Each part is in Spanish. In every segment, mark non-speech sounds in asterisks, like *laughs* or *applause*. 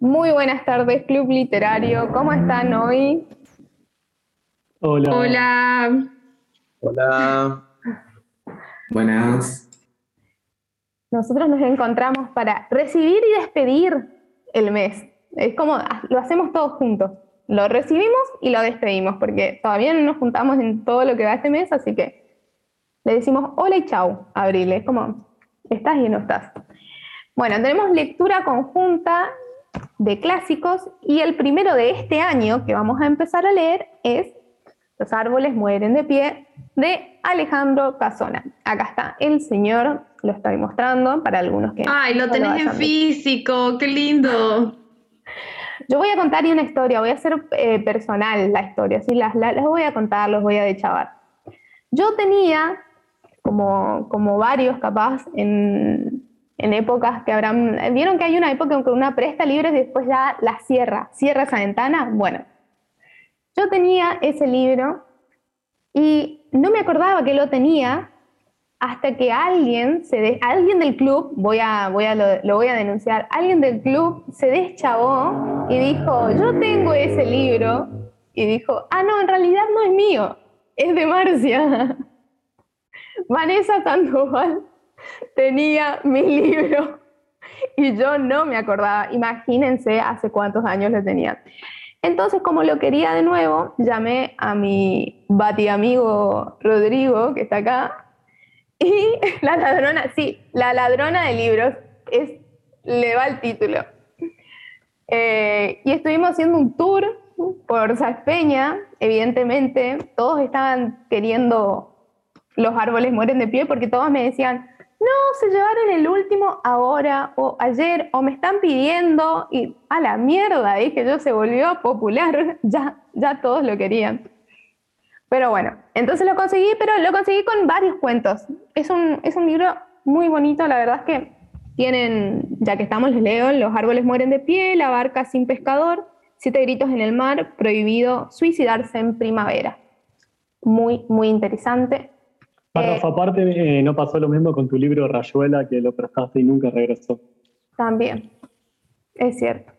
Muy buenas tardes, Club Literario. ¿Cómo están hoy? Hola. Hola. Hola. Buenas. Nosotros nos encontramos para recibir y despedir el mes. Es como lo hacemos todos juntos. Lo recibimos y lo despedimos, porque todavía no nos juntamos en todo lo que va este mes, así que le decimos hola y chau, Abril. Es como, estás y no estás. Bueno, tenemos lectura conjunta de clásicos y el primero de este año que vamos a empezar a leer es Los árboles mueren de pie de Alejandro Casona. Acá está el señor, lo estoy mostrando para algunos que... Ay, lo tenés en físico, qué lindo. *laughs* Yo voy a contar una historia, voy a hacer eh, personal la historia, ¿sí? las, las, voy a contar, los voy a dechavar. Yo tenía, como, como varios capaz, en, en épocas que habrán... ¿Vieron que hay una época en que una presta libros y después ya la cierra? ¿Cierra esa ventana? Bueno, yo tenía ese libro y no me acordaba que lo tenía hasta que alguien, se de, alguien del club, voy a, voy a lo, voy a denunciar, alguien del club se deschavó y dijo, yo tengo ese libro, y dijo, ah, no, en realidad no es mío, es de Marcia. *laughs* Vanessa Sandoval tenía mi libro y yo no me acordaba. Imagínense hace cuántos años lo tenía. Entonces, como lo quería de nuevo, llamé a mi bati amigo Rodrigo, que está acá, y *laughs* la ladrona, sí, la ladrona de libros, es, le va el título. Eh, y estuvimos haciendo un tour por Salpeña, evidentemente, todos estaban queriendo los árboles mueren de pie porque todos me decían, no, se llevaron el último ahora o ayer o me están pidiendo y a la mierda, dije yo, se volvió popular, *laughs* ya, ya todos lo querían. Pero bueno, entonces lo conseguí, pero lo conseguí con varios cuentos. Es un, es un libro muy bonito, la verdad es que tienen, ya que estamos, les leo, Los árboles mueren de pie, La barca sin pescador, Siete gritos en el mar, Prohibido suicidarse en primavera. Muy, muy interesante. Para aparte, eh, ¿no pasó lo mismo con tu libro Rayuela, que lo prestaste y nunca regresó? También, es cierto.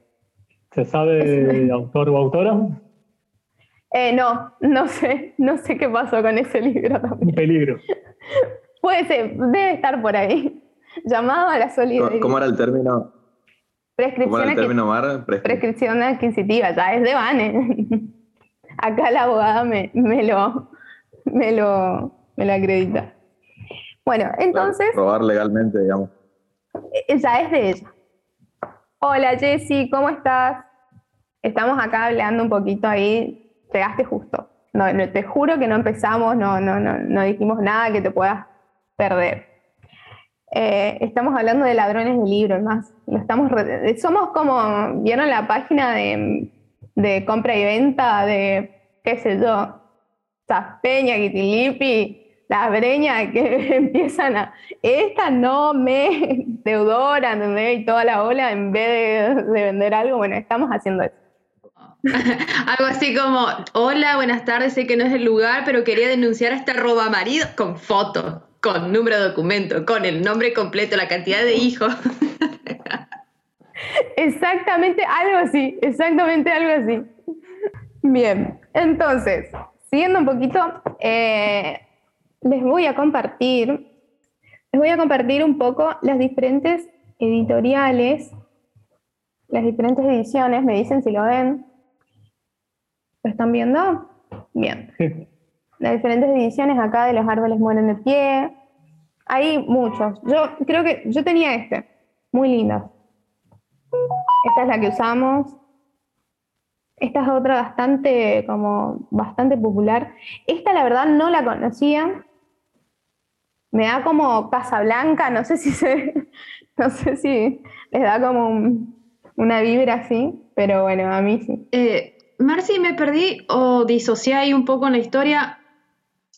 ¿Se sabe autor o autora? Eh, no, no sé, no sé qué pasó con ese libro también. Un peligro. Puede ser, debe estar por ahí. Llamado a la solidaridad. ¿Cómo era el término? Prescripción ¿Cómo era el término, Mar? Prescripción adquisitiva, ya es de Bane. *laughs* Acá la abogada me, me lo, me lo me la acredita. Bueno, entonces... Robar legalmente, digamos. Ya es de ella. Hola Jessy, ¿cómo estás? Estamos acá hablando un poquito ahí, llegaste justo. No, te juro que no empezamos, no, no, no, no dijimos nada que te puedas perder. Eh, estamos hablando de ladrones de libros, más. estamos somos como, ¿vieron la página de, de compra y venta de, qué sé yo, Peña, Kitilipi, las breñas que *laughs* empiezan a, esta no me deudora, ¿entendés? Y toda la ola, en vez de, vender algo, bueno, estamos haciendo eso. *laughs* Algo así como, hola, buenas tardes, sé que no es el lugar, pero quería denunciar a este roba marido con foto, con número de documento, con el nombre completo, la cantidad de hijos. *laughs* Exactamente algo así, exactamente algo así. Bien, entonces, siguiendo un poquito, eh, les voy a compartir, les voy a compartir un poco las diferentes editoriales, las diferentes ediciones, me dicen si lo ven. ¿Lo están viendo? Bien. Las diferentes ediciones acá de Los árboles mueren de pie. Hay muchos. Yo creo que yo tenía este, muy lindo. Esta es la que usamos. Esta es otra bastante, como, bastante popular. Esta la verdad no la conocía me da como Casablanca, no sé si se, *laughs* no sé si les da como una vibra así, pero bueno, a mí sí. Eh, Marci, me perdí o disocié ahí un poco en la historia.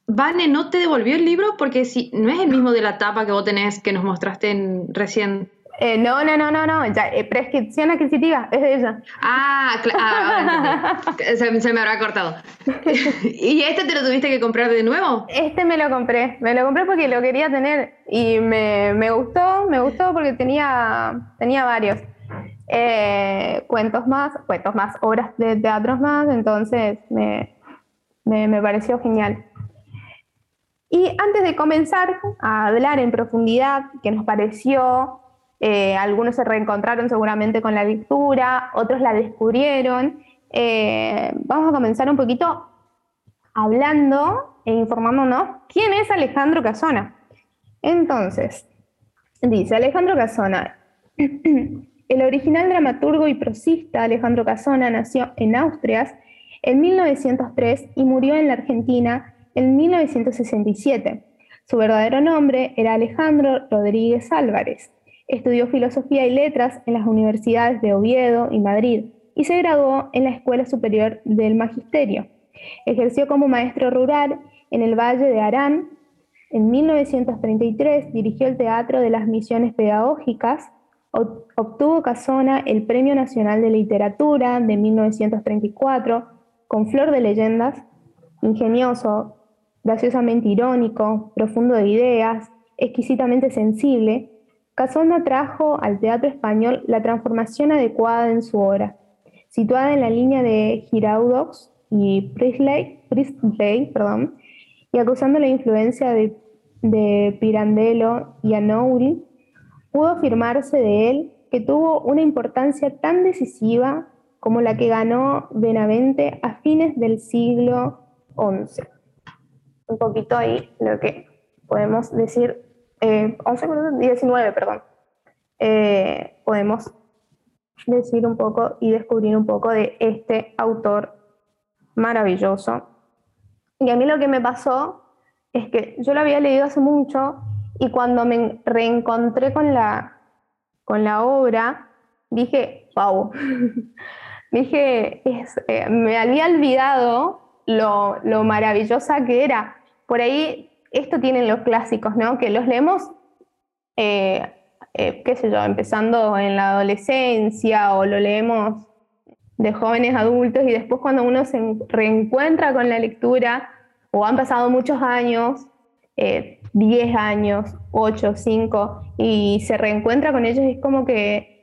Vane, ¿no te devolvió el libro? Porque si no es el mismo de la tapa que vos tenés que nos mostraste en, recién. Eh, no, no, no, no, no. Ya, eh, prescripción adquisitiva, es de ella. Ah, claro. Ah, *laughs* se, me habrá cortado. *laughs* ¿Y este te lo tuviste que comprar de nuevo? Este me lo compré. Me lo compré porque lo quería tener y me, me gustó, me gustó porque tenía, tenía varios. eh, cuentos más, cuentos más, obras de teatros más, entonces me, me, pareció genial. Y antes de comenzar a hablar en profundidad, qué nos pareció, eh, algunos se reencontraron seguramente con la lectura, otros la descubrieron. Eh, vamos a comenzar un poquito hablando e informándonos quién es Alejandro Casona. Entonces, dice Alejandro Casona, *clears throat* el original dramaturgo y prosista Alejandro Casona nació en Asturias en 1903 y murió en la Argentina en 1967. Su verdadero nombre era Alejandro Rodríguez Álvarez. Estudió filosofía y letras en las universidades de Oviedo y Madrid y se graduó en la Escuela Superior del Magisterio. Ejerció como maestro rural en el Valle de Arán. En 1933 dirigió el Teatro de las Misiones Pedagógicas. Obtuvo Casona el Premio Nacional de Literatura de 1934 con flor de leyendas, ingenioso, graciosamente irónico, profundo de ideas, exquisitamente sensible, Casona trajo al teatro español la transformación adecuada en su obra, situada en la línea de Giraudox y Priestley, perdón, y acusando la influencia de, de Pirandello y Anouri, pudo afirmarse de él que tuvo una importancia tan decisiva como la que ganó Benavente a fines del siglo XI. Un poquito ahí lo que podemos decir, eh, 19, perdón. Eh, podemos decir un poco y descubrir un poco de este autor maravilloso. Y a mí lo que me pasó es que yo lo había leído hace mucho y cuando me reencontré con la, con la obra, dije, wow, *laughs* dije, eh, me había olvidado lo, lo, maravillosa que era. Por ahí, esto tienen los clásicos, ¿no? Que los leemos, eh, eh, qué sé yo, empezando en la adolescencia o lo leemos de jóvenes adultos y después cuando uno se reencuentra con la lectura o han pasado muchos años, 10 años, 8, 5, y se reencuentra con ellos, es como que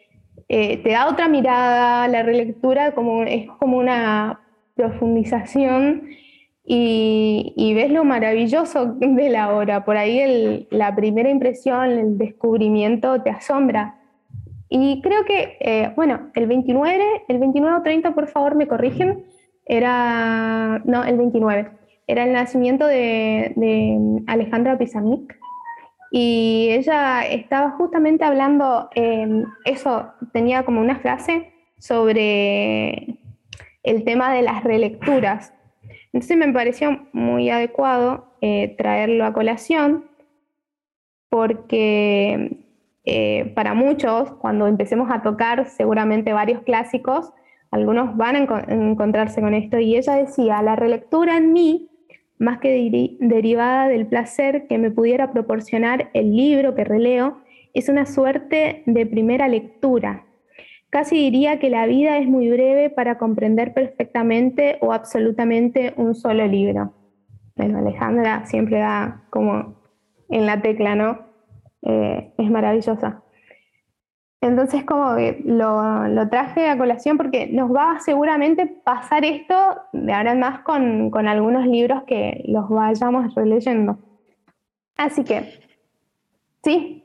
eh, te da otra mirada, la relectura como, es como una profundización y, ves lo maravilloso *laughs* de la obra. Por ahí la primera impresión, el descubrimiento te asombra. Y creo que, eh, bueno, el 29, el 29 o 30, por favor, me corrigen, era, no, el 29, era el nacimiento de, de Alejandra Pizarnik y ella estaba justamente hablando, eh, eso tenía como una frase sobre el tema de las relecturas. Entonces me pareció muy adecuado eh, traerlo a colación porque eh, para muchos, cuando empecemos a tocar seguramente varios clásicos, algunos van a encontrarse con esto. Y ella decía, la relectura en mí más que derivada del placer que me pudiera proporcionar el libro que releo, es una suerte de primera lectura. Casi diría que la vida es muy breve para comprender perfectamente o absolutamente un solo libro. Bueno, Alejandra siempre da como en la tecla, ¿no? Eh, es maravillosa. Entonces, como que lo, traje a colación porque nos va a seguramente pasar esto de ahora en más con, algunos libros que los vayamos releyendo. Así que, sí.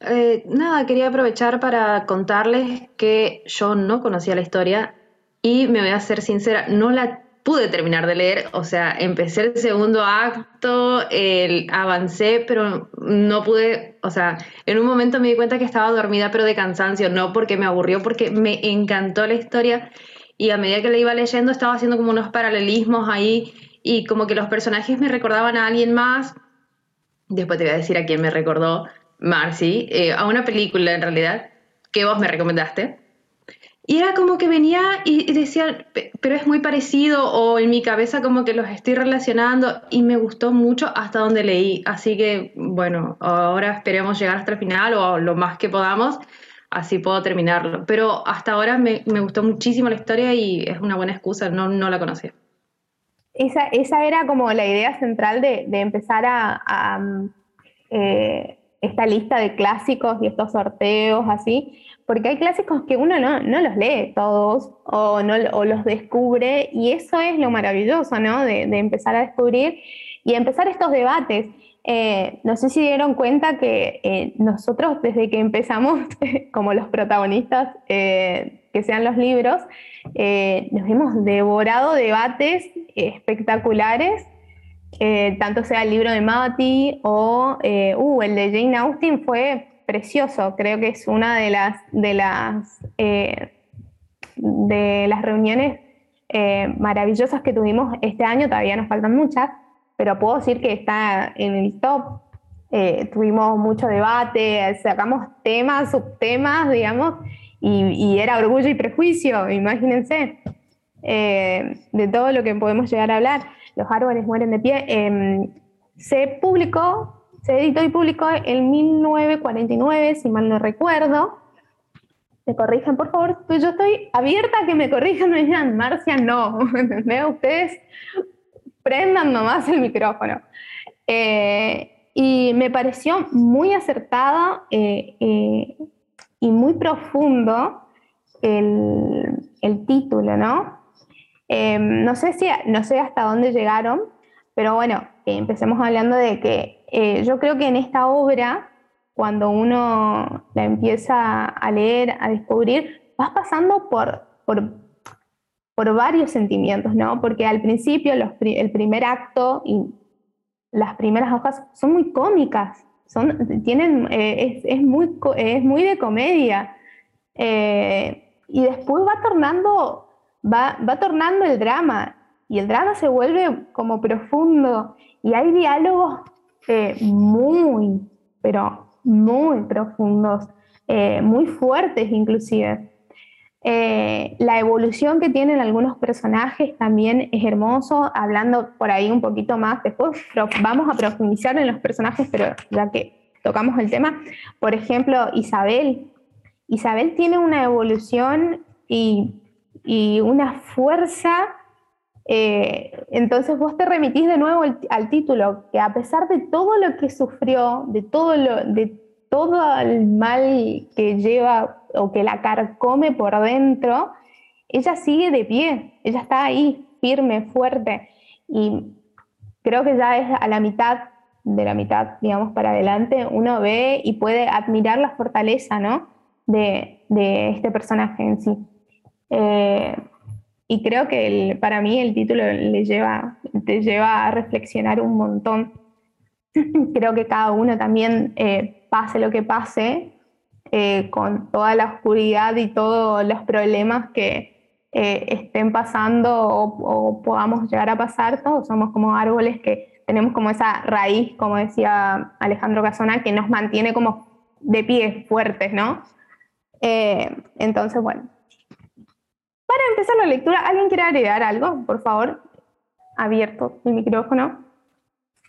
Eh, nada, quería aprovechar para contarles que yo no conocía la historia y me voy a ser sincera, no la pude terminar de leer, o sea, empecé el segundo acto, el, avancé, pero no pude, o sea, en un momento me di cuenta que estaba dormida, pero de cansancio, no porque me aburrió, porque me encantó la historia. Y a medida que la iba leyendo estaba haciendo como unos paralelismos ahí y como que los personajes me recordaban a alguien más, después te voy a decir a quién me recordó Marcy, eh, a una película en realidad que vos me recomendaste y era como que venía y decía, pero es muy parecido o en mi cabeza como que los estoy relacionando y me gustó mucho hasta donde leí. Así que bueno, ahora esperemos llegar hasta el final o lo más que podamos, así puedo terminarlo. Pero hasta ahora me, me gustó muchísimo la historia y es una buena excusa, no, no la conocía. Esa, esa era como la idea central de, de empezar a, a, eh, esta lista de clásicos y estos sorteos así, porque hay clásicos que uno no, los lee todos o, no, los descubre y eso es lo maravilloso, ¿no? De, empezar a descubrir y empezar estos debates. Eh, no sé si dieron cuenta que eh, nosotros desde que empezamos *laughs* como los protagonistas, eh, que sean los libros, nos hemos devorado debates espectaculares tanto sea el libro de Mati o uh, el de Jane Austen fue precioso. Creo que es una de las, de las, eh, de las reuniones eh, maravillosas que tuvimos este año. Todavía nos faltan muchas, pero puedo decir que está en el top. Eh, tuvimos mucho debate, sacamos temas, subtemas, digamos, y, era orgullo y prejuicio, imagínense, de todo lo que podemos llegar a hablar. Los árboles mueren de pie. Em, se publicó se editó y publicó en 1949, si mal no recuerdo. Me corrijan, por favor. Pues yo estoy abierta a que me corrijan, *laughs* me digan, Marcia, no. *laughs* Ustedes prendan nomás el micrófono. Eh, y me pareció muy acertada eh, eh, y muy profundo el título, ¿no? No, sé si, no sé hasta dónde llegaron, pero bueno, empecemos hablando de que eh, yo creo que en esta obra, cuando uno la empieza a leer, a descubrir, vas pasando por, por, varios sentimientos, ¿no? Porque al principio el primer acto y las primeras hojas son muy cómicas, son, tienen, eh, es, muy, es muy de comedia. Eh, y después va tornando, va, va tornando el drama, y el drama se vuelve como profundo, y hay diálogos eh, muy, pero muy profundos, eh, muy fuertes inclusive. Eh, la evolución que tienen algunos personajes también es hermoso, hablando por ahí un poquito más, después vamos a profundizar en los personajes, pero ya que tocamos el tema, por ejemplo, Isabel. Isabel tiene una evolución y, y una fuerza eh, entonces vos te remitís de nuevo al, título, que a pesar de todo lo que sufrió, de todo, lo, de todo el mal que lleva o que la carcome por dentro, ella sigue de pie, ella está ahí, firme, fuerte. Y creo que ya es a la mitad, de la mitad, digamos, para adelante, uno ve y puede admirar la fortaleza, ¿no? De, de este personaje en sí. Eh, y creo que para mí el título le lleva, te lleva a reflexionar un montón. *laughs* creo que cada uno también, eh, pase lo que pase, eh, con toda la oscuridad y todos los problemas que estén pasando o, podamos llegar a pasar, todos somos como árboles que tenemos como esa raíz, como decía Alejandro Casona, que nos mantiene como de pie fuertes, ¿no? entonces, bueno, para empezar la lectura, ¿alguien quiere agregar algo? Por favor, abierto el micrófono.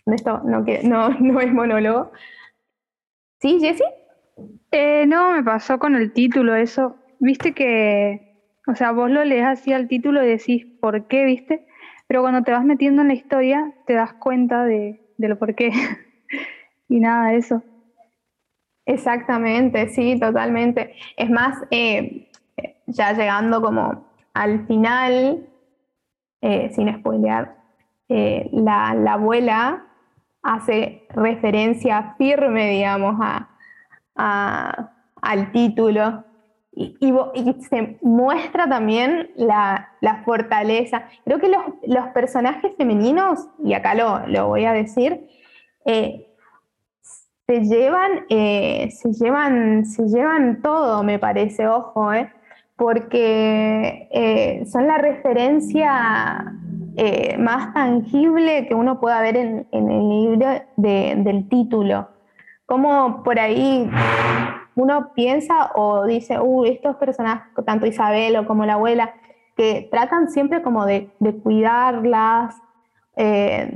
Esto no, no, *laughs* no es monólogo. ¿Sí, Jessie? Eh, no, me pasó con el título eso. Viste que, o sea, vos lo lees así al título y decís por qué, ¿viste? Pero cuando te vas metiendo en la historia, te das cuenta de, lo por qué. *laughs* y nada, eso. Exactamente, sí, totalmente. Es más, eh, ya llegando como al final, eh, sin spoilear, eh, la, abuela hace referencia firme, digamos, al título y, se muestra también la, fortaleza. Creo que los, personajes femeninos, y acá lo, voy a decir, eh, se llevan, se llevan, se llevan todo, me parece, ojo, eh porque eh, son la referencia eh, más tangible que uno pueda ver en, el libro del título. Como por ahí uno piensa o dice, uh, estos personajes, tanto Isabel o como la abuela, que tratan siempre como de, cuidarlas, eh,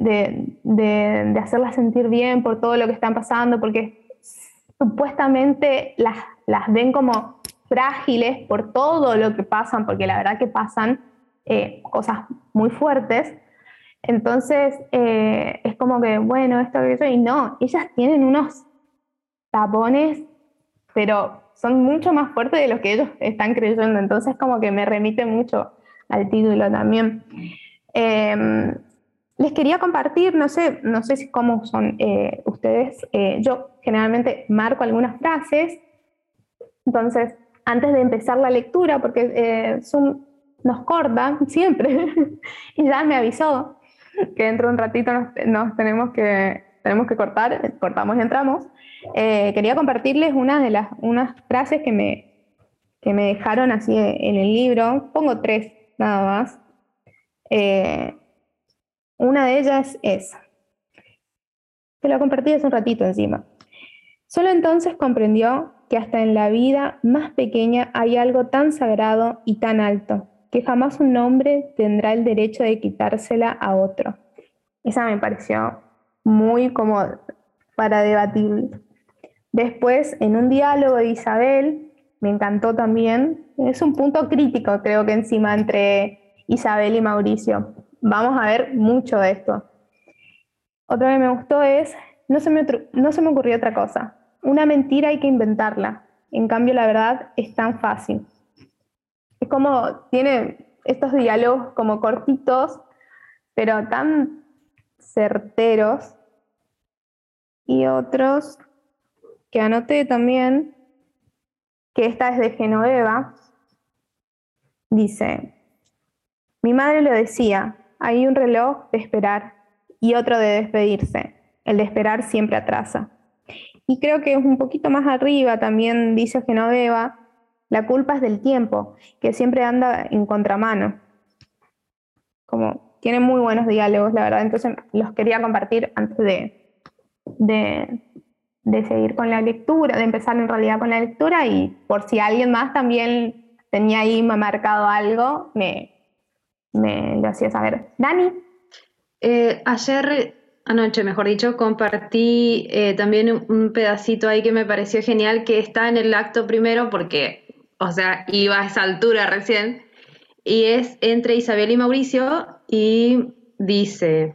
de, hacerlas sentir bien por todo lo que están pasando, porque supuestamente las, las ven como frágiles por todo lo que pasan, porque la verdad que pasan eh, cosas muy fuertes. Entonces, eh, es como que, bueno, esto, eso, y no, ellas tienen unos, tapones, pero son mucho más fuertes de los que ellos están creyendo, entonces como que me remite mucho al título también. Em, les quería compartir, no sé, no sé si cómo son eh, ustedes, eh, yo generalmente marco algunas frases, entonces antes de empezar la lectura, porque eh, nos corta siempre, *laughs* y ya me avisó que dentro de un ratito nos, tenemos, que, tenemos que cortar, cortamos y entramos. quería compartirles una de las unas frases que me, que me dejaron así en el libro, pongo tres nada más. Una de ellas es, te lo compartí hace un ratito encima. Solo entonces comprendió que hasta en la vida más pequeña hay algo tan sagrado y tan alto, que jamás un hombre tendrá el derecho de quitársela a otro. Esa me pareció muy como para debatir. Después, en un diálogo de Isabel, me encantó también, es un punto crítico creo que encima entre Isabel y Mauricio vamos a ver mucho de esto. Otra que me gustó es, no se, me, no se me ocurrió otra cosa. Una mentira hay que inventarla. En cambio, la verdad es tan fácil. Es como, tiene estos diálogos como cortitos, pero tan certeros. Y otros que anoté también, que esta es de Genoveva, dice, mi madre lo decía, hay un reloj de esperar y otro de despedirse. El de esperar siempre atrasa. Y creo que es un poquito más arriba también dice Genoveva, la culpa es del tiempo, que siempre anda en contramano. Como tiene muy buenos diálogos, la verdad, entonces los quería compartir antes de, de, seguir con la lectura, de empezar en realidad con la lectura y por si alguien más también tenía ahí marcado algo, me, me lo hacía saber. Dani. Eh, ayer, anoche mejor dicho, compartí eh, también un pedacito ahí que me pareció genial, que está en el acto primero porque, o sea, iba a esa altura recién, y es entre Isabel y Mauricio y dice,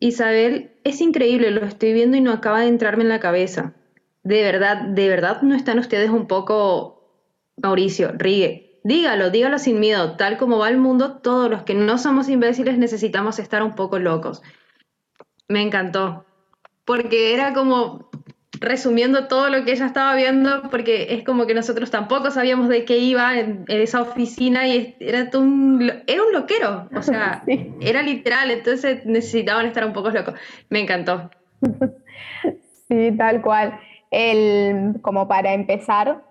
Isabel, es increíble, lo estoy viendo y no acaba de entrarme en la cabeza. De verdad, de verdad no están ustedes un poco, Mauricio, Rigue, dígalo, dígalo sin miedo. Tal como va el mundo, todos los que no somos imbéciles necesitamos estar un poco locos. Me encantó, porque era como resumiendo todo lo que ella estaba viendo, porque es como que nosotros tampoco sabíamos de qué iba en, esa oficina y era un, era un loquero, o *laughs* sea, era literal, entonces necesitaban estar un poco locos. Me encantó. *laughs* Sí, tal cual. El, como para empezar,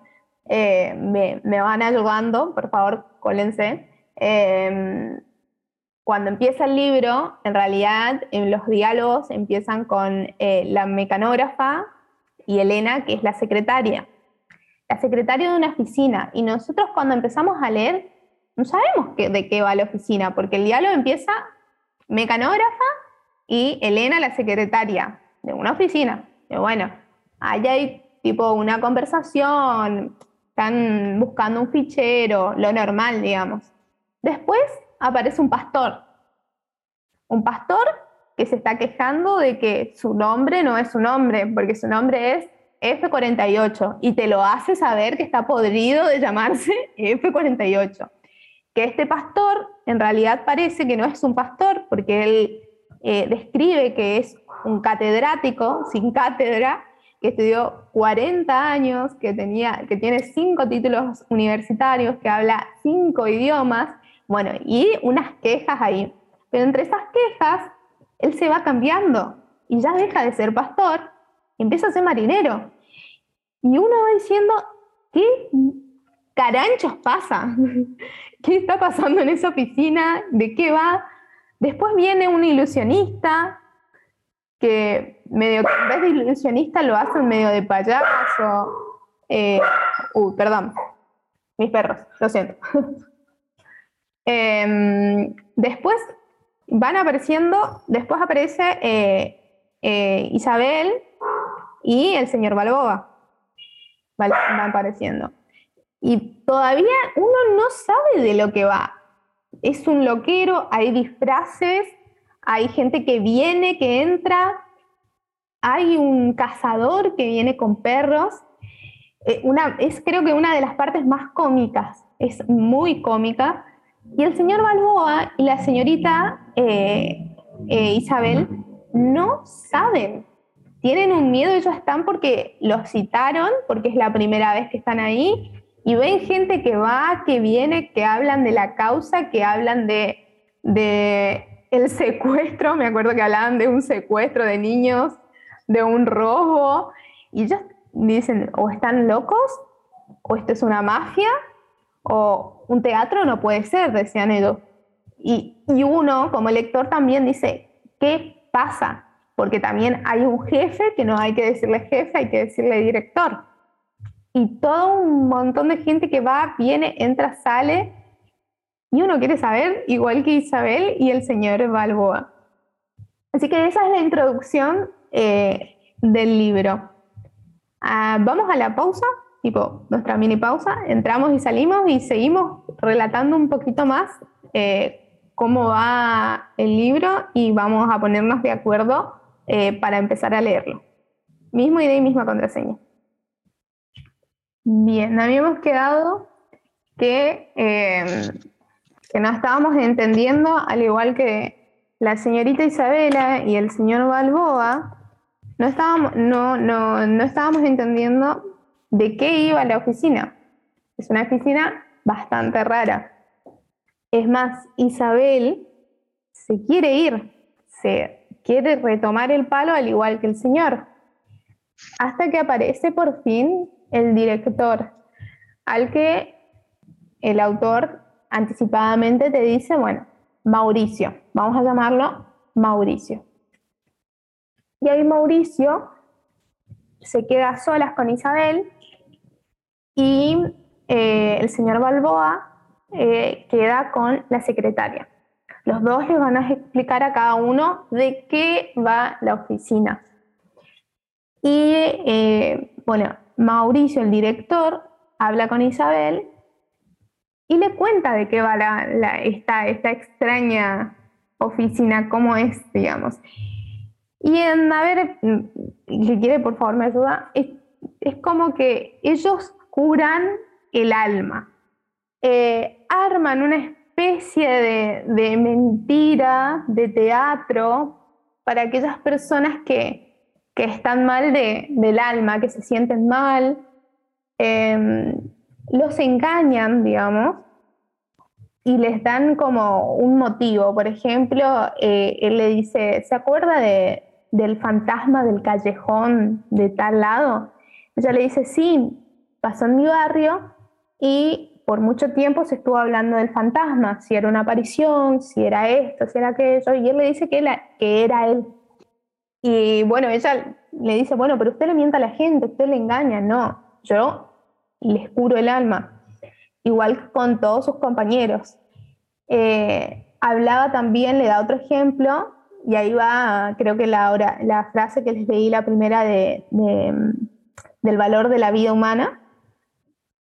eh, me, van ayudando, por favor, cólense. Em, cuando empieza el libro, en realidad en los diálogos empiezan con eh, la mecanógrafa y Elena, que es la secretaria. La secretaria de una oficina. Y nosotros cuando empezamos a leer, no sabemos de qué va la oficina, porque el diálogo empieza mecanógrafa y Elena, la secretaria de una oficina. Y bueno, ahí hay tipo una conversación, están buscando un fichero, lo normal, digamos. Después aparece un pastor. Un pastor que se está quejando de que su nombre no es su nombre, porque su nombre es F48 y te lo hace saber que está podrido de llamarse *laughs* F48. Que este pastor en realidad parece que no es un pastor porque él eh, describe que es un catedrático sin cátedra que estudió 40 años, que, tenía, que tiene cinco títulos universitarios, que habla cinco idiomas, bueno, y unas quejas ahí. Pero entre esas quejas, él se va cambiando y ya deja de ser pastor empieza a ser marinero. Y uno va diciendo, ¿qué caranchos pasa? *laughs* ¿Qué está pasando en esa oficina? ¿De qué va? Después viene un ilusionista que medio en vez de ilusionista lo hacen medio de payaso. Eh, uy, perdón, mis perros, lo siento. *laughs* Em, después van apareciendo, después aparece eh, eh, Isabel y el señor Balboa. Van apareciendo. Y todavía uno no sabe de lo que va. Es un loquero, hay disfraces, hay gente que viene, que entra, hay un cazador que viene con perros. Eh, una, es creo que una de las partes más cómicas, es muy cómica. Y el señor Balboa y la señorita eh, eh, Isabel no saben. Tienen un miedo, ellos están porque los citaron, porque es la primera vez que están ahí, y ven gente que va, que viene, que hablan de la causa, que hablan de, de el secuestro, me acuerdo que hablaban de un secuestro de niños de un robo. Y ellos dicen, o están locos, o esto es una mafia, o un teatro no puede ser, decían ellos. Y, y uno, como lector, también dice, ¿qué pasa? Porque también hay un jefe que no hay que decirle jefe, hay que decirle director. Y todo un montón de gente que va, viene, entra, sale, y uno quiere saber, igual que Isabel y el señor Balboa. Así que esa es la introducción eh, del libro. Ah, vamos a la pausa, tipo nuestra mini pausa, entramos y salimos y seguimos relatando un poquito más eh, cómo va el libro y vamos a ponernos de acuerdo eh, para empezar a leerlo. Mismo idea y misma contraseña. Bien, habíamos quedado que, que no estábamos entendiendo, al igual que la señorita Isabela y el señor Balboa, no estábamos, no, no, no estábamos entendiendo de qué iba la oficina. Es una oficina bastante rara. Es más, Isabel se quiere ir, se quiere retomar el palo al igual que el señor, hasta que aparece por fin el director, al que el autor anticipadamente te dice, bueno, Mauricio, vamos a llamarlo Mauricio. Y ahí Mauricio se queda a solas con Isabel y eh, el señor Balboa eh, queda con la secretaria. Los dos les van a explicar a cada uno de qué va la oficina. Y eh, bueno, Mauricio, el director, habla con Isabel y le cuenta de qué va esta, esta extraña oficina, cómo es, digamos. Y en, a ver, si quiere, por favor, me ayuda, es, como que ellos curan el alma, eh, arman una especie de, mentira, de teatro, para aquellas personas que, están mal del alma, que se sienten mal, em, los engañan, digamos, y les dan como un motivo. Por ejemplo, eh, él le dice, ¿se acuerda de, del fantasma del callejón de tal lado? Ella le dice, sí, pasó en mi barrio y por mucho tiempo se estuvo hablando del fantasma, si era una aparición, si era esto, si era aquello, y él le dice que, era él. Y bueno, ella le dice, bueno, pero usted le mienta a la gente, usted le engaña, no, yo les curo el alma, igual con todos sus compañeros. Eh, hablaba también, le da otro ejemplo, y ahí va, creo que la, la frase que les leí, la primera de, del valor de la vida humana,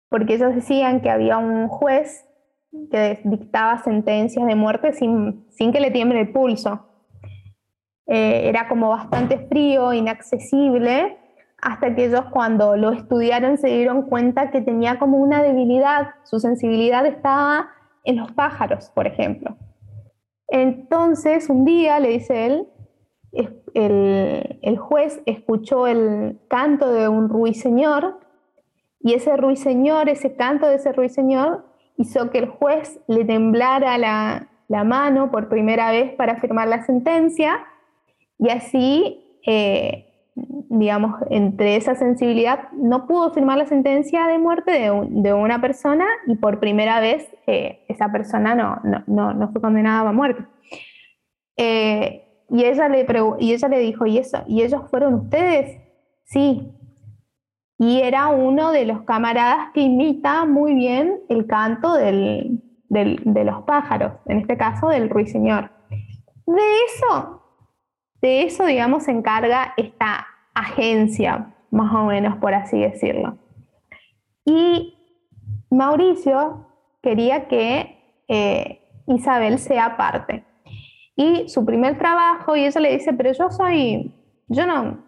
porque ellos decían que había un juez que dictaba sentencias de muerte sin, sin que le tiemble el pulso. Eh, era como bastante frío, inaccesible, hasta que ellos cuando lo estudiaron se dieron cuenta que tenía como una debilidad, su sensibilidad estaba en los pájaros, por ejemplo. Entonces, un día, le dice él, el, juez escuchó el canto de un ruiseñor y ese ruiseñor, ese canto de ese ruiseñor, hizo que el juez le temblara la, mano por primera vez para firmar la sentencia y así, eh, digamos, entre esa sensibilidad no pudo firmar la sentencia de muerte de, una persona y por primera vez eh, esa persona no, no, no, fue condenada a muerte. Eh, y, ella le y ella le dijo, ¿y, eso, ¿y ellos fueron ustedes? Sí. Y era uno de los camaradas que imita muy bien el canto de los pájaros, en este caso del ruiseñor. De eso, de eso, digamos, se encarga esta agencia, más o menos, por así decirlo. Y Mauricio quería que eh, Isabel sea parte. Y su primer trabajo, y ella le dice, pero yo soy, yo no,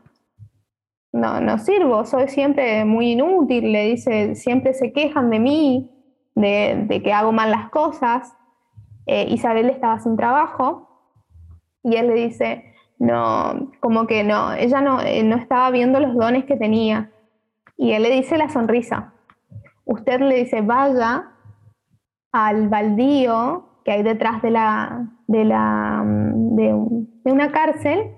no, no sirvo, soy siempre muy inútil, le dice, siempre se quejan de mí, de, que hago mal las cosas. Eh, Isabel estaba sin trabajo y él le dice, no, como que no, ella no, eh, no estaba viendo los dones que tenía. Y él le dice la sonrisa. Usted le dice, vaya al baldío que hay detrás de, la, de, la, de, de una cárcel,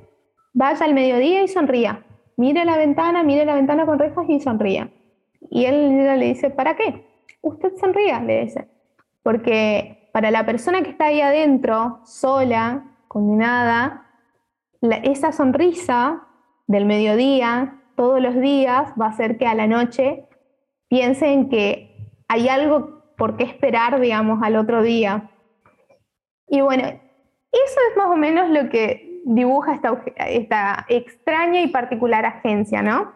vaya al mediodía y sonría. Mire la ventana, mire la ventana con rejas y sonría. Y él le dice, ¿para qué? Usted sonría, le dice. Porque para la persona que está ahí adentro, sola, condenada, la- esa sonrisa del mediodía, todos los días, va a hacer que a la noche piensen que hay algo por qué esperar, digamos, al otro día. Y bueno, eso es más o menos lo que dibuja esta, esta extraña y particular agencia, ¿no?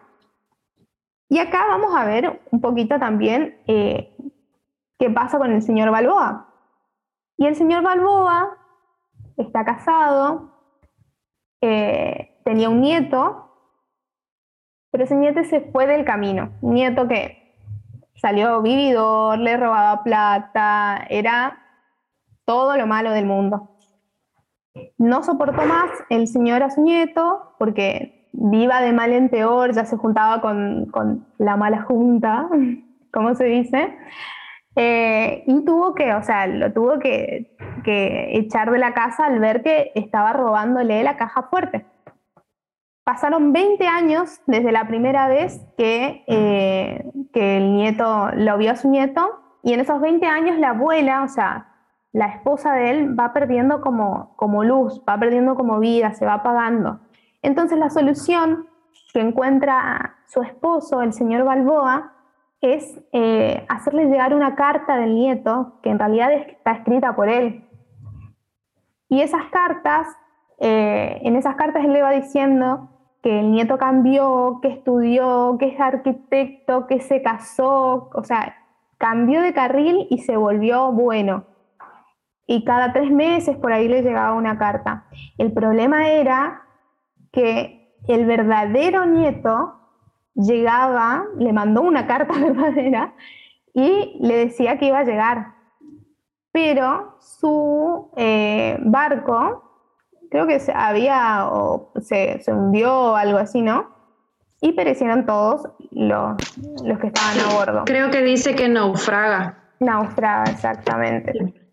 Y acá vamos a ver un poquito también eh, qué pasa con el señor Balboa. Y el señor Balboa está casado, eh, tenía un nieto, pero ese nieto se fue del camino. Un nieto que salió vividor, le robaba plata, era todo lo malo del mundo. No soportó más el señor a su nieto porque viva de mal en peor, ya se juntaba con, con la mala junta, *laughs* como se dice, eh, y tuvo que, o sea, lo tuvo que, que echar de la casa al ver que estaba robándole la caja fuerte. Pasaron 20 años desde la primera vez que, eh, que el nieto lo vio a su nieto, y en esos 20 años la abuela, o sea, la esposa de él, va perdiendo como, como luz, va perdiendo como vida, se va apagando. Entonces la solución que encuentra su esposo, el señor Balboa, es eh, hacerle llegar una carta del nieto que en realidad está escrita por él. Y esas cartas, eh, en esas cartas él le va diciendo que el nieto cambió, que estudió, que es arquitecto, que se casó, o sea, cambió de carril y se volvió bueno. Y cada tres meses por ahí le llegaba una carta. El problema era que el verdadero nieto llegaba, le mandó una carta *laughs* verdadera y le decía que iba a llegar. Pero su eh, barco, creo que se había o se, se hundió o algo así, ¿no? Y perecieron todos los, los que estaban a bordo. Creo que dice que naufraga. Naufraga, exactamente.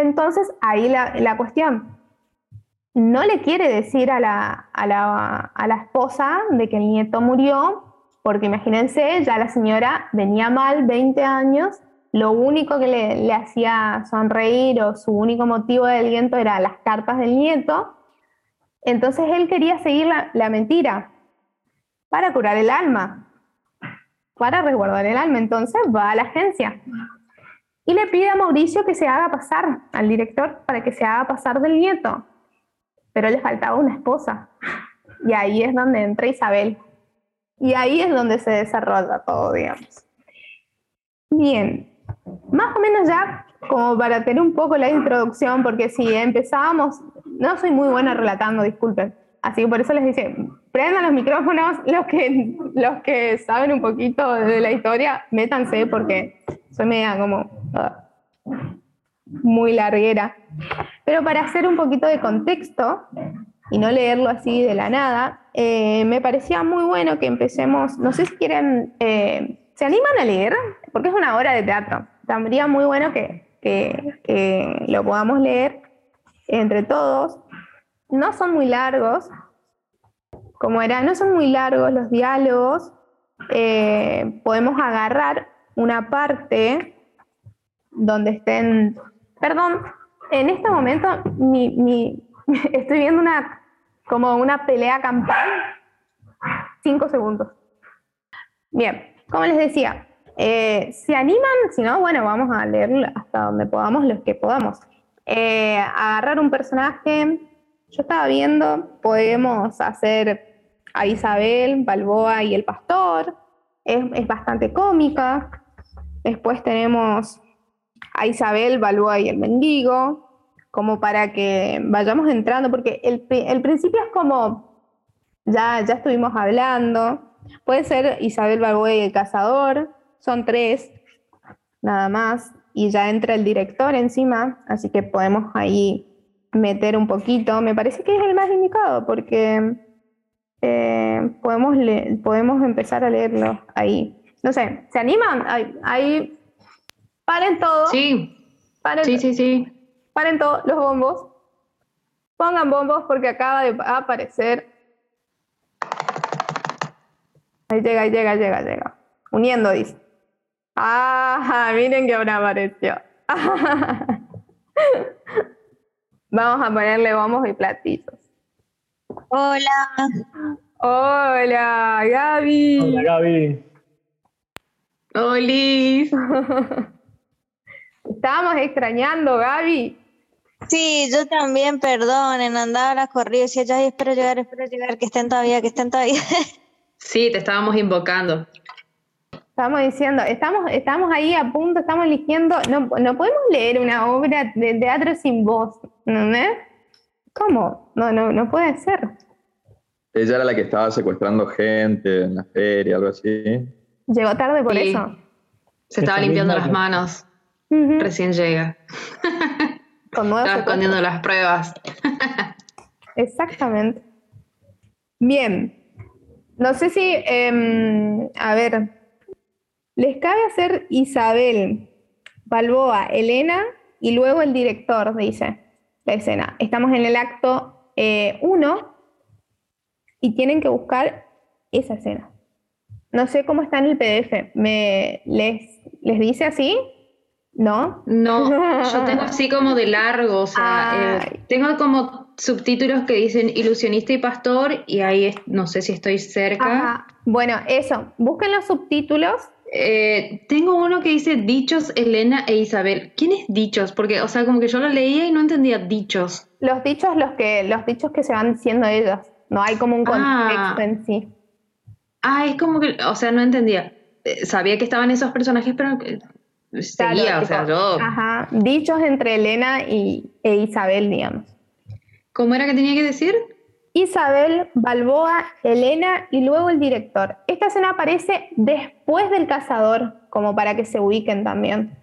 Entonces, ahí la, cuestión. No le quiere decir a la, a, la, a la esposa de que el nieto murió, porque imagínense, ya la señora venía mal 20 años, lo único que le, le hacía sonreír o su único motivo de aliento eran las cartas del nieto. Entonces él quería seguir la, la mentira para curar el alma, para resguardar el alma. Entonces va a la agencia y le pide a Mauricio que se haga pasar al director para que se haga pasar del nieto. Pero le faltaba una esposa. Y ahí es donde entra Isabel. Y ahí es donde se desarrolla todo, digamos. Bien, más o menos ya como para tener un poco la introducción, porque si empezábamos, no soy muy buena relatando, disculpen. Así que por eso les dice, prendan los micrófonos, *laughs* los que, los que saben un poquito de la historia, métanse porque soy media como uh, muy larguera. Pero para hacer un poquito de contexto y no leerlo así de la nada, eh, me parecía muy bueno que empecemos, no sé si quieren, eh, ¿se animan a leer? Porque es una obra de teatro. Sería muy bueno que, que lo podamos leer entre todos. No son muy largos, como era, no son muy largos los diálogos. Eh, podemos agarrar una parte donde estén, perdón, en este momento *laughs* estoy viendo una como una pelea campal. Cinco segundos. Bien, como les decía, eh, ¿se animan? Si no, bueno, vamos a leer hasta donde podamos, los que podamos. Eh, agarrar un personaje. Yo estaba viendo, podemos hacer a Isabel, Balboa y el pastor. Es, es bastante cómica. Después tenemos a Isabel, Balboa y el mendigo como para que vayamos entrando, porque el, el principio es como, ya, ya estuvimos hablando, Puede ser Isabel Balboa y el cazador, son tres, nada más, y ya entra el director encima, así que podemos ahí meter un poquito. Me parece que es el más indicado porque eh, podemos, podemos empezar a leerlo ahí. No sé, ¿se animan? Ahí, ahí paren todo, Sí, paren, sí, sí, sí. paren todos los bombos. Pongan bombos porque acaba de aparecer. Ahí llega, ahí llega, llega, llega. Uniendo, dice. Ah, miren que ahora apareció. *laughs* Vamos a ponerle bombos y platillos. Hola, Hola, Gaby. Hola Gaby. Olis. *laughs* Estábamos extrañando, Gaby. sí, yo también, perdonen, andaba a las corridas y decía, "Ay, espero llegar, espero llegar, que estén todavía, que estén todavía. *laughs* Sí, te estábamos invocando. Estamos diciendo, estamos, estamos ahí a punto, estamos eligiendo. No, no podemos leer una obra de teatro sin voz, ¿no? ¿Cómo? No, no, no puede ser. Ella era la que estaba secuestrando gente en la feria, algo así. Llegó tarde por Sí. eso. Se estaba limpiando las manos. Recién llega. Estaba escondiendo las pruebas. Exactamente. Bien. No sé si, em, a ver, les cabe hacer Isabel, Balboa, Elena y luego el director, dice la escena. Estamos en el acto 1 y tienen que buscar esa escena. No sé cómo está en el PDF. ¿Me, les, ¿Les dice así? ¿No? No, *laughs* yo tengo así como de largo, o sea, eh, tengo como subtítulos que dicen ilusionista y pastor y ahí es- no sé si estoy cerca. Ajá. Bueno, eso. Busquen los subtítulos Eh, tengo uno que dice Dichos, Elena e Isabel. ¿Quién es Dichos? Porque, o sea, como que yo lo leía y no entendía Dichos. Los dichos, los que, los dichos que se van diciendo ellos. No hay como un Ah. contexto en sí. Ah, es como que, o sea, no entendía. Eh, sabía que estaban esos personajes, pero eh, seguía, Claro, o sea, yo... Ajá. Dichos entre Elena y, e Isabel, digamos. ¿Cómo era que tenía que decir? Isabel, Balboa, Elena y luego el director. Esta escena aparece después del cazador, como para que se ubiquen también.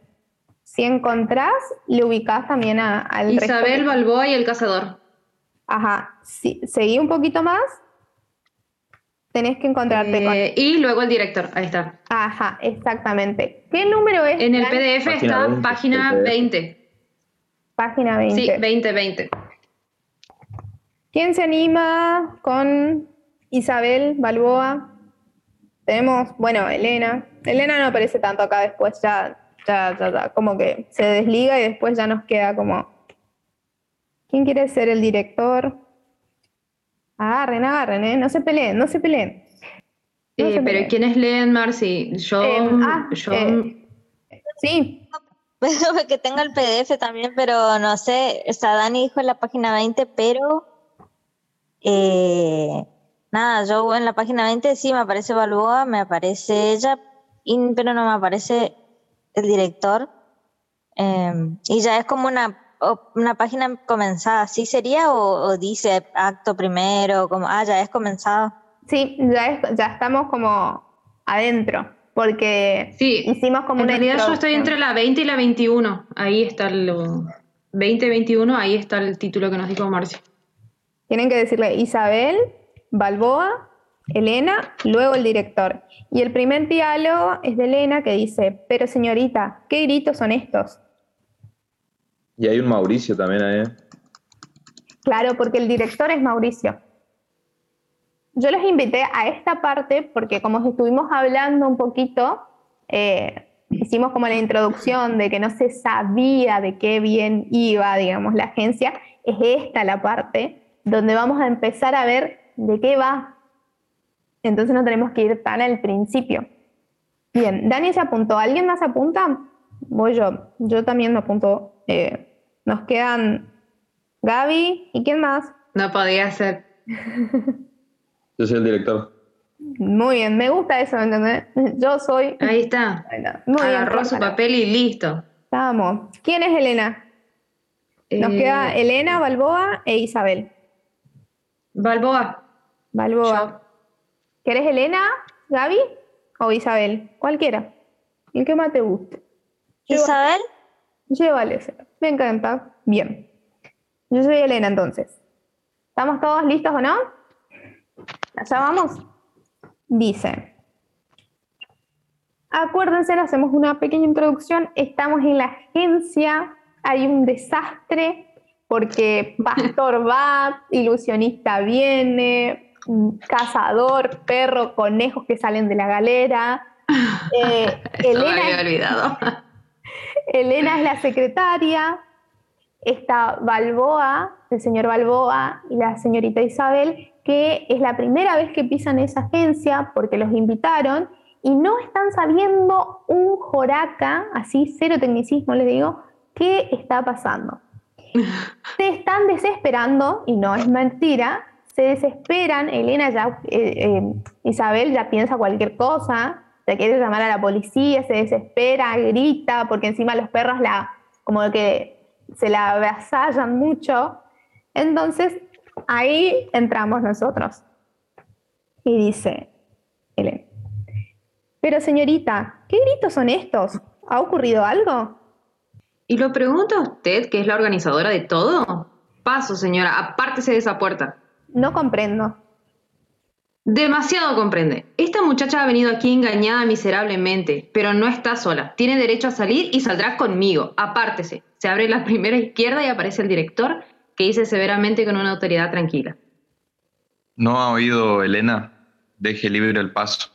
Si encontrás, le ubicás también a- al Isabel, Balboa y el cazador. Ajá. Sí, seguí un poquito más. Tenés que encontrarte con. Eh, y luego el director, ahí está. Ajá, exactamente. ¿Qué número es? En el? PDF Página está 20, página el PDF. 20. Página 20. Sí, 20, 20. ¿Quién se anima con Isabel Balboa? Tenemos, bueno, Elena. Elena no aparece tanto acá después, ya, ya, ya, ya, como que se desliga y después ya nos queda como. ¿Quién quiere ser el director? Agarren, agarren, ¿eh? No se peleen, no se peleen. No Eh, se pero peleen. ¿quiénes leen, Marcy? Yo, Eh, ah, yo eh, sí, *laughs* que tengo el PDF también, pero no sé, o sea, Dani dijo en la página 20, pero eh, nada, yo en la página 20 sí me aparece Balboa, me aparece ella, pero no me aparece el director. Eh, y ya es como una, una página comenzada, ¿sí sería? O, o dice acto primero? Como, ah, ya es comenzado. sí, ya, es- ya estamos como adentro, porque Sí, hicimos como en una realidad yo estoy entre la 20 y la 21. Ahí está el 20, 21, ahí está el título que nos dijo Marcy. Tienen que decirle Isabel, Balboa, Elena, luego el director. Y el primer diálogo es de Elena que dice, pero señorita, ¿qué gritos son estos? Y hay un Mauricio también ahí. Claro, porque el director es Mauricio. Yo los invité a esta parte porque como estuvimos hablando un poquito, eh, hicimos como la introducción de que no se sabía de qué bien iba, digamos, la agencia, es esta la parte donde vamos a empezar a ver de qué va. Entonces no tenemos que ir tan al principio. Bien, Dani se apuntó. ¿Alguien más apunta? Voy yo. Yo también me apunto. Eh, nos quedan Gaby y quién más. No podía ser. Yo soy el director. Muy bien, me gusta eso, ¿entendés? Yo soy. Ahí está. Bueno, Muy bien, Agarró su papel y listo. Vamos. ¿Quién es Elena? Nos Eh, queda Elena, Balboa e Isabel. Balboa. Balboa. ¿Querés Elena, Gaby o Isabel? Cualquiera. El que más te guste. Isabel, Llévale, me encanta. Bien. Yo soy Elena entonces. ¿Estamos todos listos o no? Allá vamos. Dice. Acuérdense, le hacemos una pequeña introducción. Estamos en la agencia, hay un desastre porque pastor va, ilusionista viene, cazador, perro, conejos que salen de la galera. Eh, *laughs* Eso me había Elena, olvidado. *laughs* Elena es la secretaria, está Balboa, el señor Balboa y la señorita Isabel, que es la primera vez que pisan esa agencia porque los invitaron y no están sabiendo un joraca, así cero tecnicismo les digo, qué está pasando. Se están desesperando, y no es mentira, se desesperan, Elena ya, eh, eh, Isabel ya piensa cualquier cosa, ya quiere llamar a la policía, se desespera, grita, porque encima los perros la, como que se la avasallan mucho. Entonces, ahí entramos nosotros. Y dice, Elena, pero señorita, ¿qué gritos son estos? ¿Ha ocurrido algo? ¿Y lo pregunta usted, que es la organizadora de todo? Paso, señora, apártese de esa puerta. No comprendo. Demasiado comprende. Esta muchacha ha venido aquí engañada miserablemente, pero no está sola. Tiene derecho a salir y saldrá conmigo. Apártese. Se abre la primera izquierda y aparece el director, que dice severamente con una autoridad tranquila. ¿No ha oído, Elena? Deje libre el paso.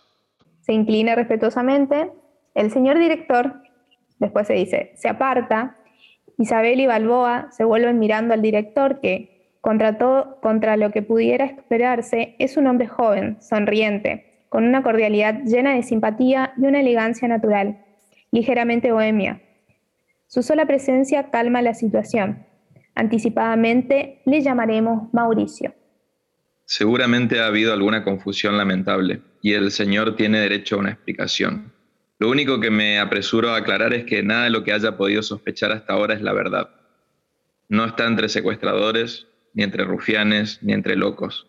Se inclina respetuosamente. El señor director, después se dice, se aparta. Isabel y Balboa se vuelven mirando al director que, contra, todo, contra lo que pudiera esperarse, es un hombre joven, sonriente, con una cordialidad llena de simpatía y una elegancia natural, ligeramente bohemia. Su sola presencia calma la situación. Anticipadamente le llamaremos Mauricio. Seguramente ha habido alguna confusión lamentable y el señor tiene derecho a una explicación. Lo único que me apresuro a aclarar es que nada de lo que haya podido sospechar hasta ahora es la verdad. No está entre secuestradores, ni entre rufianes, ni entre locos.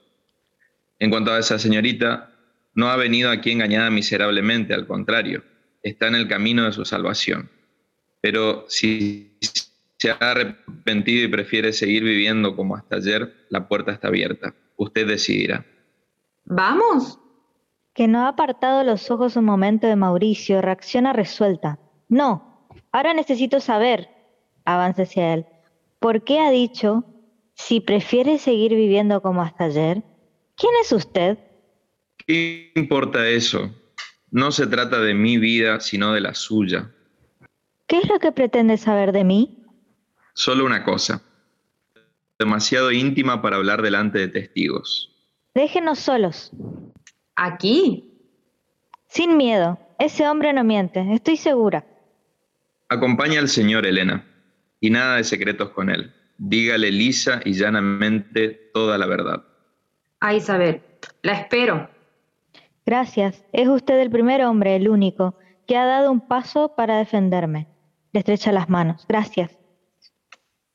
En cuanto a esa señorita, no ha venido aquí engañada miserablemente, al contrario, está en el camino de su salvación. Pero si se ha arrepentido y prefiere seguir viviendo como hasta ayer, la puerta está abierta. Usted decidirá. ¿Vamos? Que no ha apartado los ojos un momento de Mauricio, reacciona resuelta. No, ahora necesito saber, avanza hacia él, ¿por qué ha dicho si prefiere seguir viviendo como hasta ayer? ¿Quién es usted? ¿Qué importa eso? No se trata de mi vida, sino de la suya. ¿Qué es lo que pretende saber de mí? Solo una cosa. Demasiado íntima para hablar delante de testigos. Déjenos solos. ¿Aquí? Sin miedo. Ese hombre no miente, estoy segura. Acompaña al señor Elena, y nada de secretos con él. Dígale lisa y llanamente toda la verdad. A Isabel. La espero. Gracias. Es usted el primer hombre, el único, que ha dado un paso para defenderme. Le estrecha las manos. Gracias.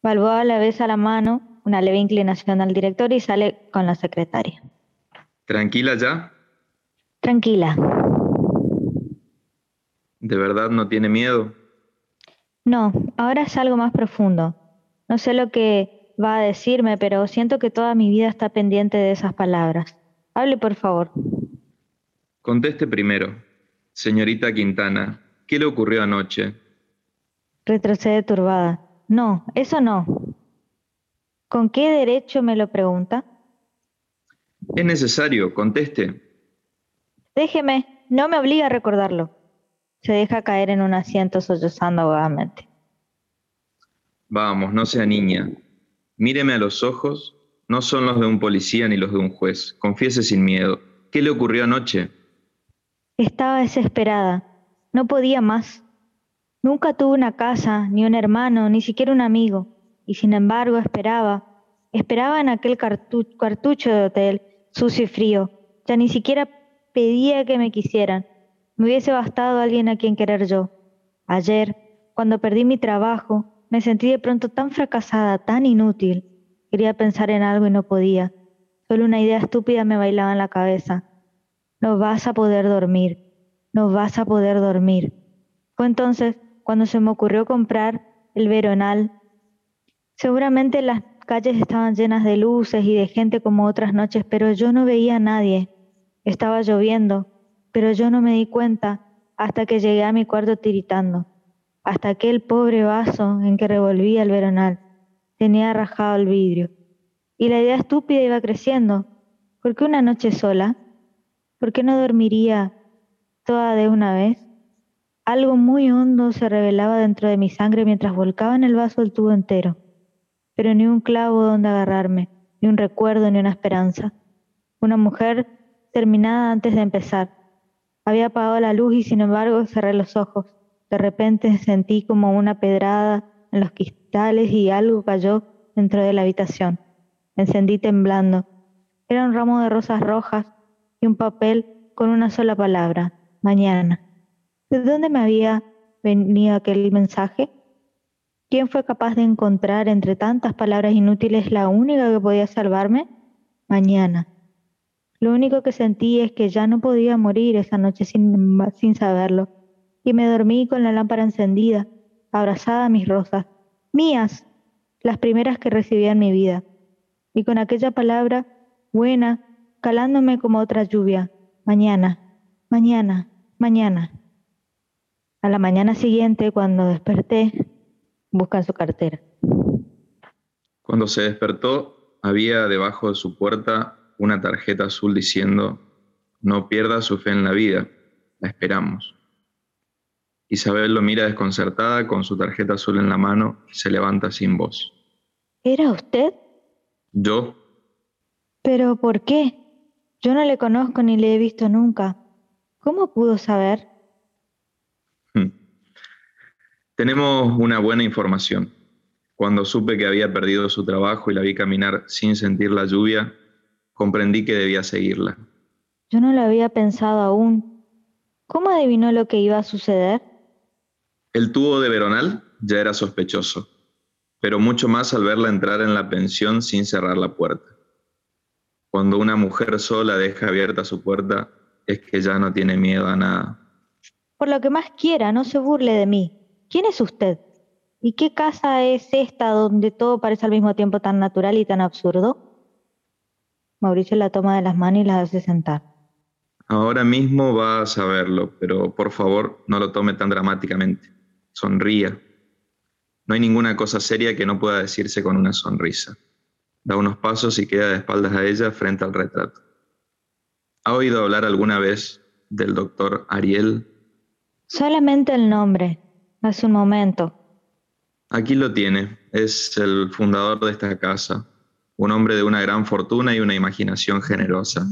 Balboa le besa la mano, una leve inclinación al director y sale con la secretaria. ¿Tranquila ya? Tranquila. ¿De verdad no tiene miedo? No, ahora es algo más profundo. No sé lo que va a decirme, pero siento que toda mi vida está pendiente de esas palabras. Hable, por favor. Conteste primero. Señorita Quintana, ¿qué le ocurrió anoche? Retrocede turbada. No, eso no. ¿Con qué derecho me lo pregunta? Es necesario, conteste. Déjeme, no me obliga a recordarlo. Se deja caer en un asiento sollozando ahogadamente. Vamos, no sea niña. Míreme a los ojos. No son los de un policía ni los de un juez. Confiese sin miedo. ¿Qué le ocurrió anoche? Estaba desesperada. No podía más. Nunca tuve una casa, ni un hermano, ni siquiera un amigo. Y sin embargo esperaba. Esperaba en aquel cartu- cartucho de hotel, sucio y frío. Ya ni siquiera pedía que me quisieran. Me hubiese bastado alguien a quien querer yo. Ayer, cuando perdí mi trabajo, me sentí de pronto tan fracasada, tan inútil. Quería pensar en algo y no podía. Solo una idea estúpida me bailaba en la cabeza. no vas a poder dormir, no vas a poder dormir. Fue entonces cuando se me ocurrió comprar el veronal. Seguramente las calles estaban llenas de luces y de gente como otras noches, pero yo no veía a nadie. Estaba lloviendo, pero yo no me di cuenta hasta que llegué a mi cuarto tiritando, hasta aquel pobre vaso en que revolvía el veronal. Tenía rajado el vidrio. Y la idea estúpida iba creciendo. ¿Por qué una noche sola? ¿Por qué no dormiría toda de una vez? Algo muy hondo se revelaba dentro de mi sangre mientras volcaba en el vaso el tubo entero pero ni un clavo donde agarrarme, ni un recuerdo, ni una esperanza. Una mujer terminada antes de empezar. Había apagado la luz y sin embargo cerré los ojos. De repente sentí como una pedrada en los cristales y algo cayó dentro de la habitación. encendí temblando. Era un ramo de rosas rojas y un papel con una sola palabra, mañana. ¿De dónde me había venido aquel mensaje? ¿Quién fue capaz de encontrar entre tantas palabras inútiles la única que podía salvarme? Mañana. Lo único que sentí es que ya no podía morir esa noche sin, sin saberlo, y me dormí con la lámpara encendida, abrazada a mis rosas, mías, las primeras que recibí en mi vida, y con aquella palabra buena, calándome como otra lluvia, mañana, mañana, mañana. A la mañana siguiente, cuando desperté, busca su cartera. Cuando se despertó, había debajo de su puerta una tarjeta azul diciendo, no pierda su fe en la vida, la esperamos. Isabel lo mira desconcertada con su tarjeta azul en la mano y se levanta sin voz. ¿Era usted? ¿Yo? ¿Pero por qué? Yo no le conozco ni le he visto nunca. ¿Cómo pudo saber? Tenemos una buena información. Cuando supe que había perdido su trabajo y la vi caminar sin sentir la lluvia, comprendí que debía seguirla. Yo no lo había pensado aún. ¿Cómo adivinó lo que iba a suceder? El tubo de Veronal ya era sospechoso, pero mucho más al verla entrar en la pensión sin cerrar la puerta. Cuando una mujer sola deja abierta su puerta, es que ya no tiene miedo a nada. Por lo que más quiera, no se burle de mí. ¿Quién es usted? ¿Y qué casa es esta donde todo parece al mismo tiempo tan natural y tan absurdo? Mauricio la toma de las manos y la hace sentar. Ahora mismo va a saberlo, pero por favor no lo tome tan dramáticamente. Sonría. No hay ninguna cosa seria que no pueda decirse con una sonrisa. Da unos pasos y queda de espaldas a ella frente al retrato. ¿Ha oído hablar alguna vez del doctor Ariel? Solamente el nombre, hace un momento. Aquí lo tiene, es el fundador de esta casa, un hombre de una gran fortuna y una imaginación generosa,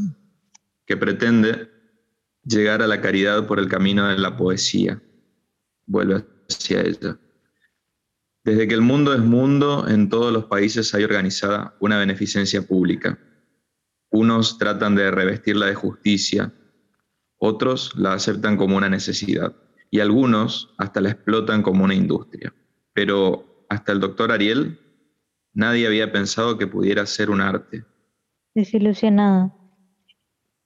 que pretende llegar a la caridad por el camino de la poesía. Vuelve hacia ella. Desde que el mundo es mundo, en todos los países hay organizada una beneficencia pública. Unos tratan de revestirla de justicia, otros la aceptan como una necesidad y algunos hasta la explotan como una industria. Pero hasta el doctor Ariel, nadie había pensado que pudiera ser un arte. Desilusionada.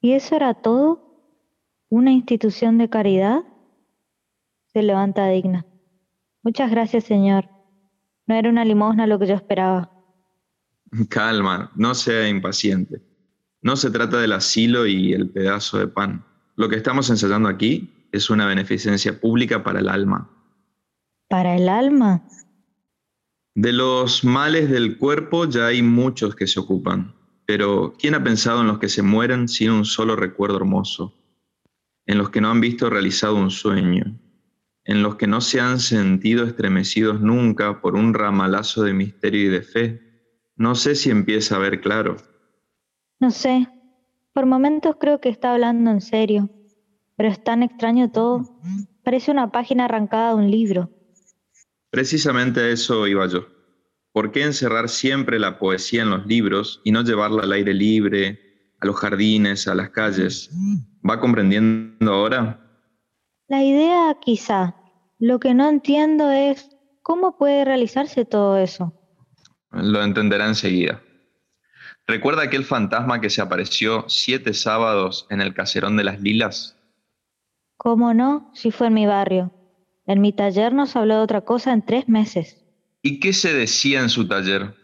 ¿Y eso era todo? ¿Una institución de caridad? Se levanta digna. Muchas gracias, señor. No era una limosna lo que yo esperaba. Calma, no sea impaciente. No se trata del asilo y el pedazo de pan. Lo que estamos ensayando aquí es una beneficencia pública para el alma. ¿Para el alma? De los males del cuerpo ya hay muchos que se ocupan, pero ¿quién ha pensado en los que se mueren sin un solo recuerdo hermoso? En los que no han visto realizado un sueño, en los que no se han sentido estremecidos nunca por un ramalazo de misterio y de fe. No sé si empieza a ver claro. No sé. Por momentos creo que está hablando en serio pero es tan extraño todo. Parece una página arrancada de un libro. Precisamente a eso iba yo. ¿Por qué encerrar siempre la poesía en los libros y no llevarla al aire libre, a los jardines, a las calles? ¿Va comprendiendo ahora? La idea quizá. Lo que no entiendo es cómo puede realizarse todo eso. Lo entenderá enseguida. ¿Recuerda aquel fantasma que se apareció siete sábados en el caserón de las lilas? ¿Cómo no? Si fue en mi barrio. En mi taller nos habló de otra cosa en tres meses. ¿Y qué se decía en su taller?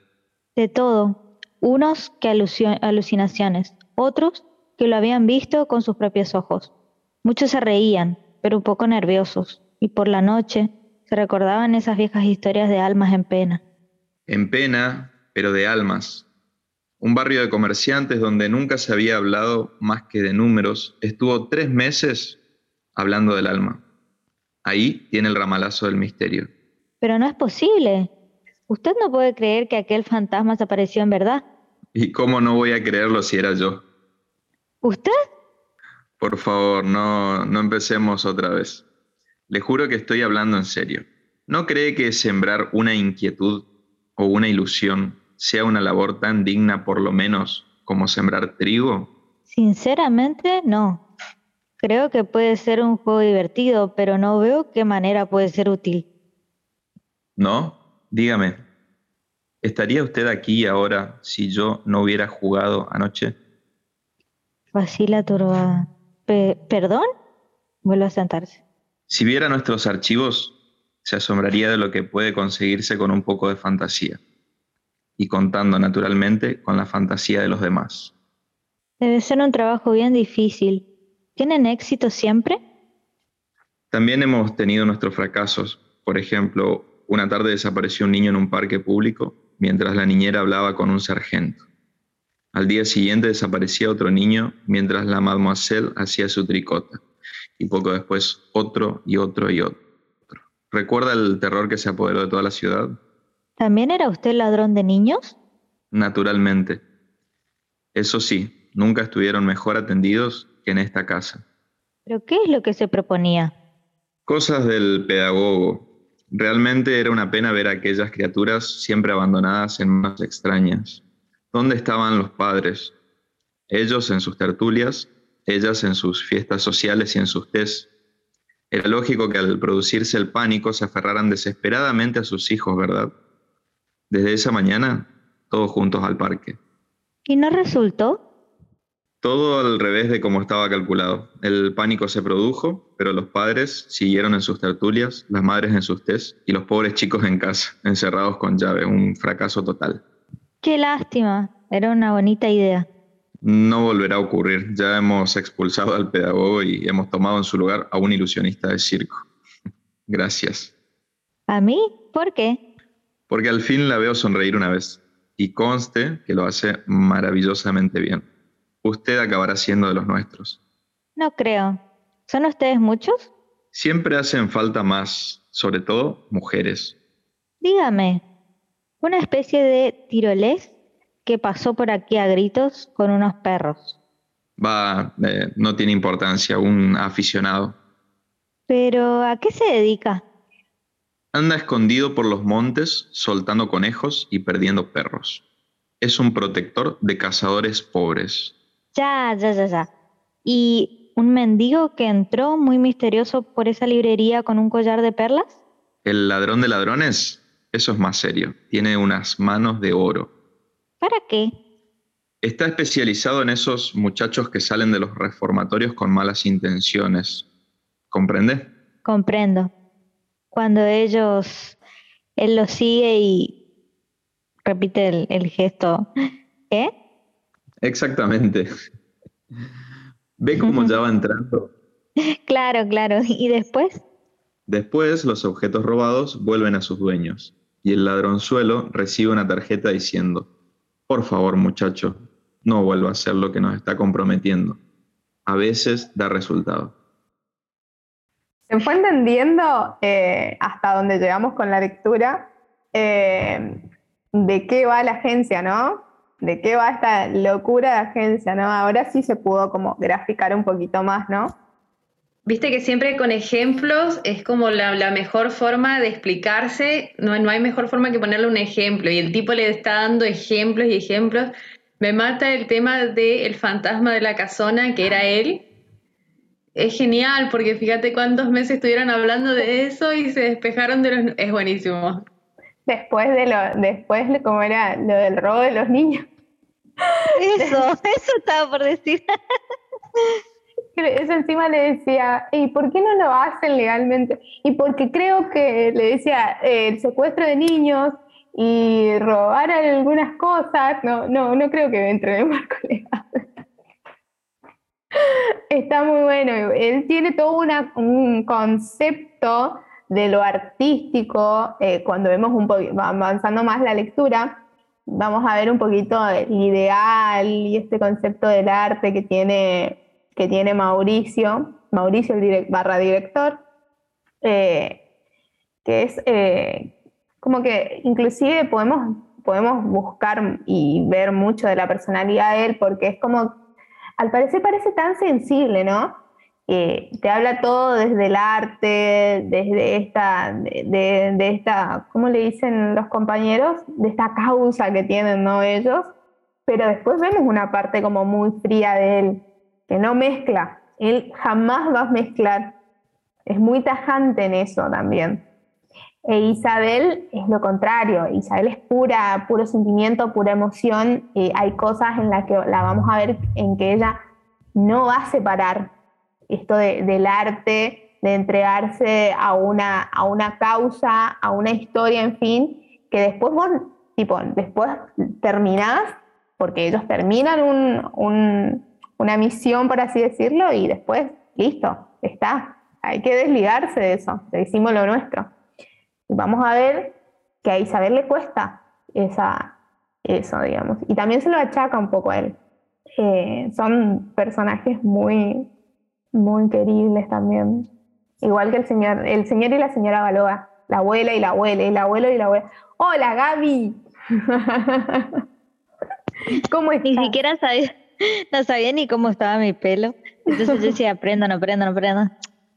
De todo. Unos que alucinaciones, otros que lo habían visto con sus propios ojos. Muchos se reían, pero un poco nerviosos, y por la noche se recordaban esas viejas historias de almas en pena. En pena, pero de almas, un barrio de comerciantes donde nunca se había hablado más que de números, estuvo tres meses hablando del alma. Ahí tiene el ramalazo del misterio. Pero no es posible. Usted no puede creer que aquel fantasma se apareció en verdad. ¿Y cómo no voy a creerlo si era yo? ¿Usted? Por favor, no, no empecemos otra vez. Le juro que estoy hablando en serio. ¿No cree que sembrar una inquietud o una ilusión sea una labor tan digna por lo menos como sembrar trigo? Sinceramente, no. Creo que puede ser un juego divertido, pero no veo qué manera puede ser útil. ¿No? Dígame, ¿estaría usted aquí ahora si yo no hubiera jugado anoche? Vacila turbada. ¿Perdón? Vuelve a sentarse. Si viera nuestros archivos, se asombraría de lo que puede conseguirse con un poco de fantasía y contando naturalmente con la fantasía de los demás. Debe ser un trabajo bien difícil. ¿Tienen éxito siempre? También hemos tenido nuestros fracasos. Por ejemplo, una tarde desapareció un niño en un parque público mientras la niñera hablaba con un sargento. Al día siguiente desaparecía otro niño mientras la mademoiselle hacía su tricota. Y poco después otro y otro y otro. ¿Recuerda el terror que se apoderó de toda la ciudad? ¿También era usted ladrón de niños? Naturalmente. Eso sí, nunca estuvieron mejor atendidos que en esta casa. ¿Pero qué es lo que se proponía? Cosas del pedagogo. Realmente era una pena ver a aquellas criaturas siempre abandonadas en manos extrañas. ¿Dónde estaban los padres? Ellos en sus tertulias, ellas en sus fiestas sociales y en sus tés. Era lógico que al producirse el pánico se aferraran desesperadamente a sus hijos, ¿verdad? Desde esa mañana, todos juntos al parque. ¿Y no resultó? Todo al revés de como estaba calculado. El pánico se produjo, pero los padres siguieron en sus tertulias, las madres en sus test y los pobres chicos en casa, encerrados con llave. Un fracaso total. Qué lástima. Era una bonita idea. No volverá a ocurrir. Ya hemos expulsado al pedagogo y hemos tomado en su lugar a un ilusionista de circo. *laughs* Gracias. ¿A mí? ¿Por qué? porque al fin la veo sonreír una vez y conste que lo hace maravillosamente bien. Usted acabará siendo de los nuestros. No creo. ¿Son ustedes muchos? Siempre hacen falta más, sobre todo mujeres. Dígame, una especie de tirolés que pasó por aquí a gritos con unos perros. Va, eh, no tiene importancia, un aficionado. Pero, ¿a qué se dedica? Anda escondido por los montes, soltando conejos y perdiendo perros. Es un protector de cazadores pobres. Ya, ya, ya, ya. ¿Y un mendigo que entró muy misterioso por esa librería con un collar de perlas? ¿El ladrón de ladrones? Eso es más serio. Tiene unas manos de oro. ¿Para qué? Está especializado en esos muchachos que salen de los reformatorios con malas intenciones. ¿Comprende? Comprendo cuando ellos, él lo sigue y repite el, gesto, ¿qué? Exactamente. ¿Ve cómo ya va entrando? Claro, claro. ¿Y después? Después los objetos robados vuelven a sus dueños y el ladronzuelo recibe una tarjeta diciendo, por favor muchacho, no vuelva a hacer lo que nos está comprometiendo. A veces da resultado. Se fue entendiendo eh, hasta donde llegamos con la lectura eh, de qué va la agencia, ¿no? De qué va esta locura de agencia, ¿no? Ahora sí se pudo como graficar un poquito más, ¿no? Viste que siempre con ejemplos es como la, mejor forma de explicarse, no, no hay mejor forma que ponerle un ejemplo y el tipo le está dando ejemplos y ejemplos. Me mata el tema del fantasma de la casona, que era él, es genial porque fíjate cuántos meses estuvieron hablando de eso y se despejaron de los... Es buenísimo. Después de lo, después como era lo del robo de los niños. Eso, *laughs* eso estaba por decir. Eso encima le decía, ¿y por qué no lo hacen legalmente? Y porque creo que le decía, eh, el secuestro de niños y robar algunas cosas, no, no, no creo que entre en el marco legal. *laughs* Está muy bueno. Él tiene todo un concepto de lo artístico. Eh, cuando vemos un poquito, avanzando más la lectura, vamos a ver un poquito el ideal y este concepto del arte que tiene, que tiene Mauricio, Mauricio el barra director, eh, que es eh, como que inclusive podemos, podemos buscar y ver mucho de la personalidad de él porque es como al parecer parece tan sensible, ¿no? Te habla todo desde el arte, desde esta, de, esta, ¿cómo le dicen los compañeros? De esta causa que tienen, ¿no? Ellos. Pero después vemos una parte como muy fría de él, que no mezcla. Él jamás va a mezclar. Es muy tajante en eso también. E Isabel es lo contrario, Isabel es pura, puro sentimiento, pura emoción. y hay cosas en las que la vamos a ver en que ella no va a separar esto del arte, de entregarse a una, a una causa, a una historia, en fin, que después vos, tipo, después terminás, porque ellos terminan una misión, por así decirlo, y después, listo, está. Hay que desligarse de eso, le decimos lo nuestro. Vamos a ver que a Isabel le cuesta esa, eso, digamos. Y también se lo achaca un poco a él. Eh, son personajes muy, muy queribles también. Igual que el señor, el señor y la señora Baloa, la abuela y la abuela, y el abuelo y la abuela. ¡Hola, Gaby! *laughs* ¿Cómo estás? Ni siquiera sabía, no sabía ni cómo estaba mi pelo. Entonces yo decía, prendo, no prendo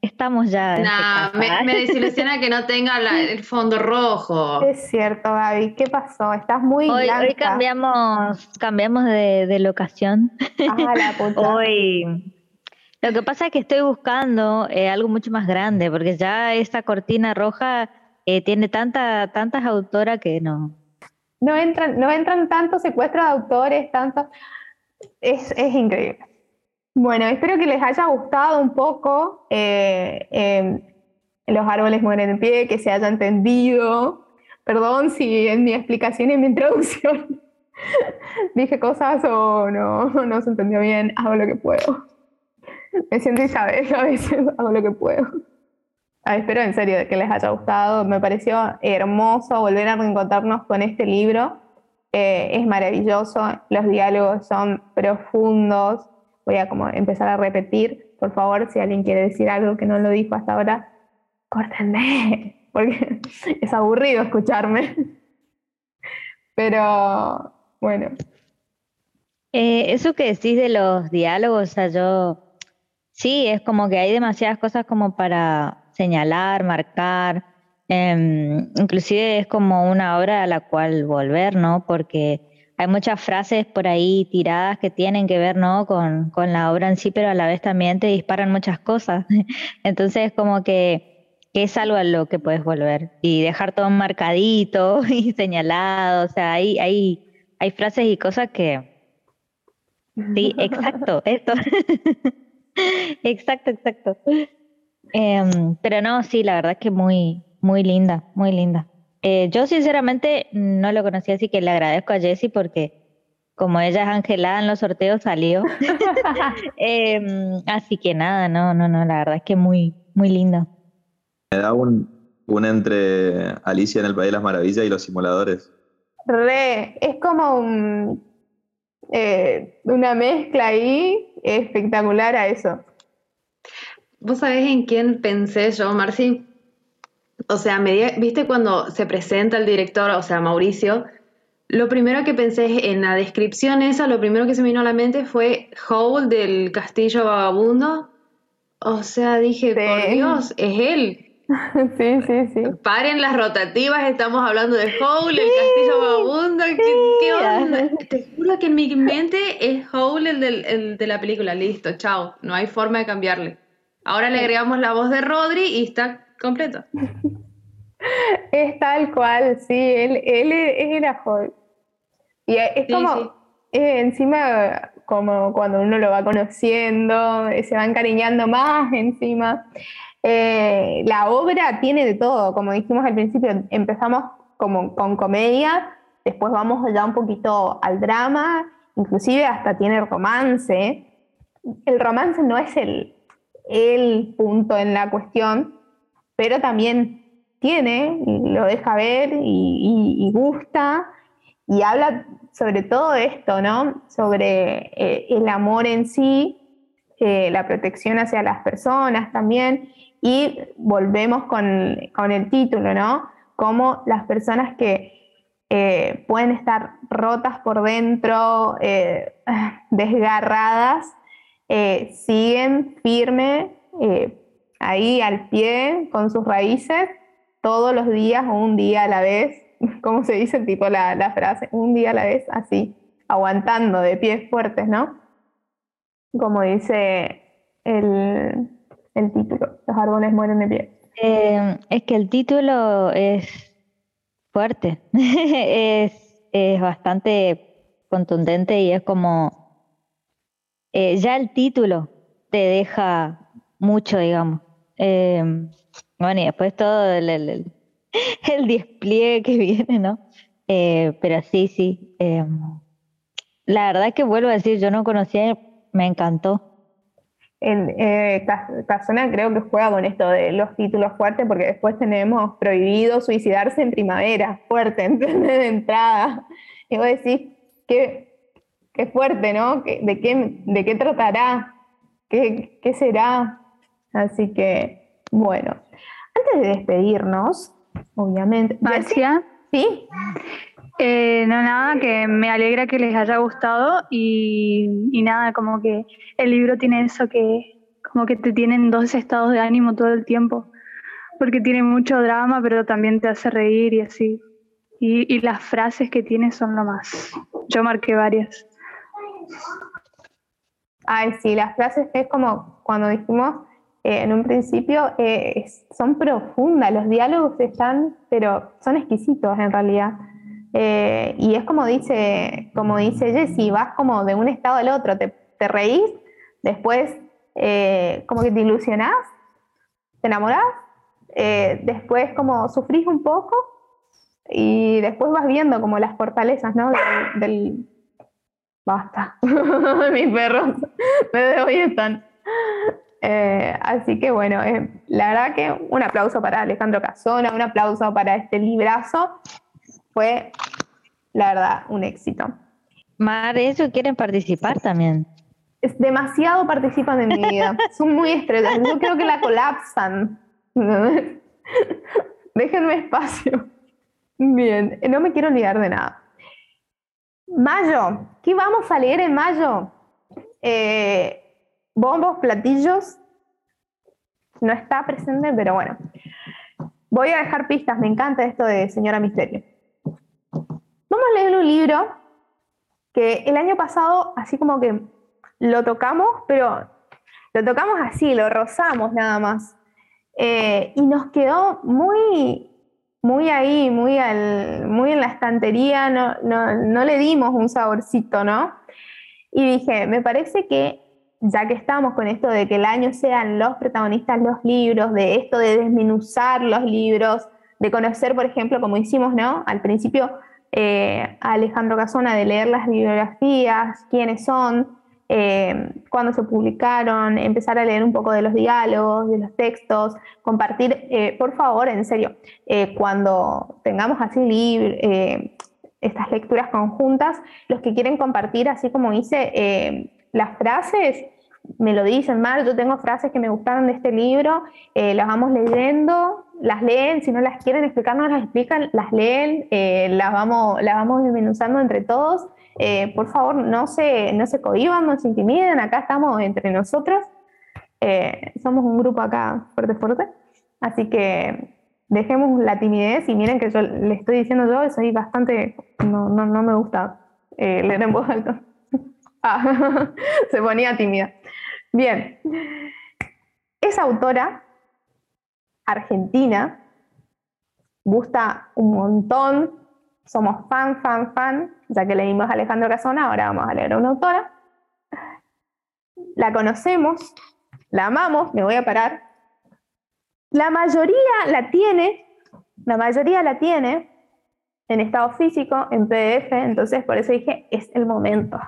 estamos ya. No, me, desilusiona que no tenga *laughs* el fondo rojo. Es cierto, Gaby. ¿Qué pasó? Estás muy hoy, Hoy cambiamos, cambiamos de, locación. Ah, la puta. *laughs* hoy. Lo que pasa es que estoy buscando eh, algo mucho más grande, porque ya esta cortina roja eh, tiene tanta, tantas autoras que no. No entran, no entran tantos secuestros de autores, tantos. Es, es increíble. Bueno, espero que les haya gustado un poco eh, em, Los árboles mueren en pie, que se haya entendido. Perdón si en mi explicación y en mi *laughs* introducción dije cosas o no, no se entendió bien, hago lo que puedo. *laughs* Me siento Isabel, a veces *laughs* hago lo que puedo. Ah, espero en serio que les haya gustado. Me pareció hermoso volver a reencontrarnos con este libro. Eh, es maravilloso, los diálogos son profundos, voy a como empezar a repetir. Por favor, si alguien quiere decir algo que no lo dijo hasta ahora, córtenme, *laughs* porque es aburrido escucharme. Pero bueno. Eh, eso que decís de los diálogos, o sea, yo sí, es como que hay demasiadas cosas como para señalar, marcar. Em, inclusive es como una obra a la cual volver, ¿no? Porque hay muchas frases por ahí tiradas que tienen que ver ¿no? con, la obra en sí, pero a la vez también te disparan muchas cosas. *laughs* Entonces, como que, es algo a lo que puedes volver y dejar todo marcadito *laughs* y señalado. O sea, hay, hay, hay frases y cosas que. *laughs* Sí, exacto, esto. Exacto, exacto. Em, pero no, sí, la verdad es que muy, muy linda, muy linda. Eh, yo sinceramente no lo conocía, así que le agradezco a Jessie porque como ella es angelada en los sorteos salió. *laughs* Em, así que nada, no, no, no, la verdad es que muy, muy lindo. Me da un, un entre Alicia en el País de las Maravillas y los simuladores. Re, es como eh, una mezcla ahí espectacular a eso. ¿Vos sabés en quién pensé yo, Marci? o sea, viste cuando se presenta el director, o sea, Mauricio, lo primero que pensé en la descripción esa, lo primero que se me vino a la mente fue Howl del Castillo Vagabundo. O sea, dije, por Dios, es él. *laughs* Sí, sí, sí. Paren las rotativas, estamos hablando de Howl, el Castillo Vagabundo. ¿Qué, onda? Te juro que en mi mente es Howl el, el de la película. Listo, chao. No hay forma de cambiarle. Ahora le agregamos la voz de Rodri y está completo. *laughs* Es tal cual, sí, él, él, era joven. Y es como, eh, encima como cuando uno lo va conociendo, se va encariñando más encima. Eh, la obra tiene de todo, como dijimos al principio, empezamos como con comedia, después vamos ya un poquito al drama, inclusive hasta tiene romance. El romance no es el, el punto en la cuestión, pero también tiene, lo deja ver y, gusta, y habla sobre todo esto, ¿no? Sobre eh, el amor en sí, eh, la protección hacia las personas también, y volvemos con, el título, ¿no? Como las personas que eh, pueden estar rotas por dentro, *laughs* desgarradas, siguen firme ahí al pie con sus raíces todos los días o un día a la vez, *laughs* ¿cómo se dice tipo la, frase? Un día a la vez, así, aguantando de pies fuertes, ¿no? Como dice el, título, los árboles mueren de pie. Eh, es que el título es fuerte, *laughs* es, bastante contundente y es como, eh, ya el título te deja mucho, digamos. Eh, bueno, y después todo el, el, *laughs* despliegue que viene, ¿no? Pero sí, sí. La verdad que vuelvo a decir, yo no conocía, me encantó. En eh, Casona creo que juega con esto de los títulos fuertes, porque después tenemos prohibido suicidarse en primavera, fuerte, *laughs* de entrada. Y vos decís, qué, qué fuerte, ¿no? ¿De qué, ¿De qué tratará? ¿Qué, ¿Qué será? Así que, bueno. Antes de despedirnos, obviamente. Marcia. Sí. Eh, no, nada, que me alegra que les haya gustado y, nada, como que el libro tiene eso que como que te tienen dos estados de ánimo todo el tiempo, porque tiene mucho drama, pero también te hace reír y así. Y, las frases que tiene son lo más. Yo marqué varias. Ay, sí, las frases es como cuando dijimos eh, en un principio eh, son profundas, los diálogos están, pero son exquisitos en realidad. Eh, y es como dice, como dice Jessie, vas como de un estado al otro, te, te reís, después como que te ilusionás, te enamorás, después como sufrís un poco y después vas viendo como las fortalezas, ¿no? Del. Basta, *laughs* mis perros, me hoy están. Eh, así que bueno, eh, la verdad que un aplauso para Alejandro Casona, un aplauso para este librazo. Fue, la verdad, un éxito. Mar, eso quieren participar también. Es demasiado participan en mi vida. *laughs* Son muy estrellas. Yo creo que la colapsan. *laughs* Déjenme espacio. Bien, no me quiero olvidar de nada. Mayo, ¿qué vamos a leer en mayo? Eh, bombos, platillos. No está presente, pero bueno. Voy a dejar pistas, me encanta esto de Señora Misterio. Vamos a leer un libro que el año pasado, así como que lo tocamos, pero lo tocamos así, lo rozamos nada más. Eh, y nos quedó muy, muy ahí, muy, en la estantería, no, no, no le dimos un saborcito, ¿no? Y dije, me parece que ya que estamos con esto de que el año sean los protagonistas los libros, de esto de desmenuzar los libros, de conocer, por ejemplo, como hicimos, ¿no? Al principio, eh, a Alejandro Casona, de leer las bibliografías, quiénes son, eh, cuándo se publicaron, empezar a leer un poco de los diálogos, de los textos, compartir, eh, por favor, en serio, cuando tengamos así estas lecturas conjuntas, los que quieren compartir, así como hice, las frases me lo dicen mal, yo tengo frases que me gustaron de este libro, eh, las vamos leyendo, las leen, si no las quieren explicar, no las explican, las leen, eh, las, vamos, las vamos desmenuzando entre todos. Eh, por favor, no se, no se cohiban, no se intimiden, acá estamos entre nosotros. somos un grupo acá fuerte, fuerte. Así que dejemos la timidez y miren que yo le estoy diciendo yo, soy bastante, no, no, no me gusta leer en voz alta. *laughs* Ah, *laughs* se ponía tímida. Bien. Esa autora argentina gusta un montón. somos fan, fan, fan, ya que leímos a Alejandro Casona, ahora vamos a leer a una autora. La conocemos, la amamos, me voy a parar. La mayoría la tiene, la mayoría la tiene en estado físico, en PDF, entonces por eso dije, es el momento.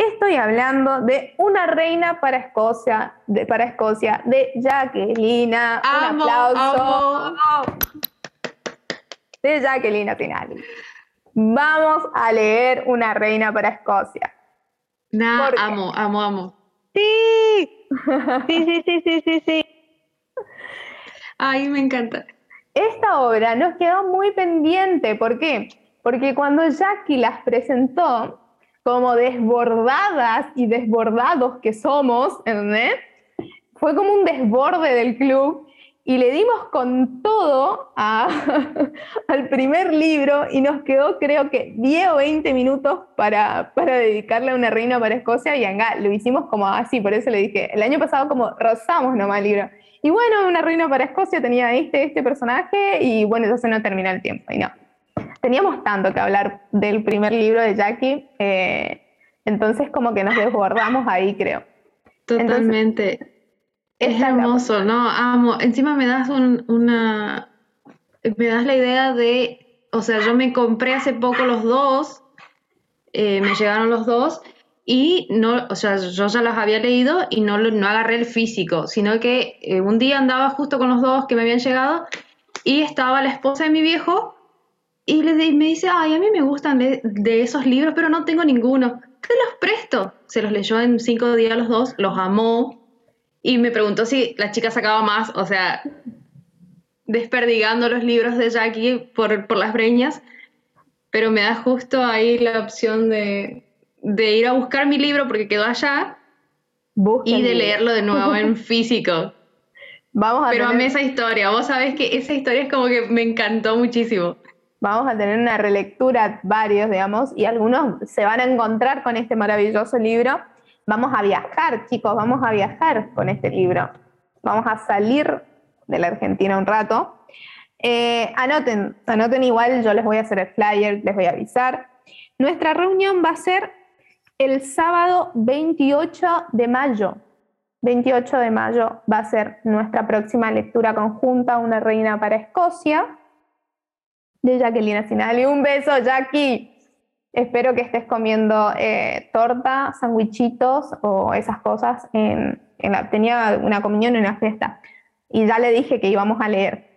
Estoy hablando de una reina para Escocia, de, para Escocia, de Jacquelina. Amo, un aplauso. amo. De Jacquelina Tinali. Vamos a leer Una reina para Escocia. Amo, amo, amo. Sí, sí, sí, sí, sí, sí, sí. Ay, me encanta. Esta obra nos quedó muy pendiente. ¿Por qué? Porque cuando Jackie las presentó, como desbordadas y desbordados que somos, ¿entendés? Fue como un desborde del club y le dimos con todo a- *laughs* al primer libro y nos quedó creo que 10 o 20 minutos para, para dedicarle a una reina para Escocia y Anga lo hicimos como así, por eso le dije, el año pasado como rozamos nomás el libro. Y bueno, una reina para Escocia tenía este, este personaje y bueno, entonces no terminó el tiempo y no. Teníamos tanto que hablar del primer libro de Jackie, eh, entonces como que nos desbordamos ahí, creo. Totalmente. es hermoso, ¿no? Amo. Encima me das un- una. Me das la idea de. O sea, yo me compré hace poco los dos. eh, me llegaron los dos. Y no, o sea, yo ya los había leído y no, no agarré el físico, sino que eh, un día andaba justo con los dos que me habían llegado y estaba la esposa de mi viejo y le me dice, ay, a mí me gustan de, de esos libros, pero no tengo ninguno. Te los presto. Se los leyó en cinco días los dos, los amó y me preguntó si la chica sacaba más, o sea, desperdigando los libros de Jackie por, por las breñas, pero me da justo ahí la opción de, de ir a buscar mi libro porque quedó allá Busquen y de leerlo de nuevo en *laughs* físico. Vamos a Pero tener- amé esa historia, vos sabés que esa historia es como que me encantó muchísimo. Vamos a tener una relectura, varios, digamos, y algunos se van a encontrar con este maravilloso libro. Vamos a viajar, chicos, vamos a viajar con este libro. Vamos a salir de la Argentina un rato. Eh, anoten, anoten igual, yo les voy a hacer el flyer, les voy a avisar. Nuestra reunión va a ser el sábado 28 de mayo. 28 de mayo va a ser nuestra próxima lectura conjunta, Una reina para Escocia de Jacqueline Sinali. Un beso, Jackie. Espero que estés comiendo eh, torta, sandwichitos o esas cosas. En, la, tenía una comunión en una fiesta y ya le dije que íbamos a leer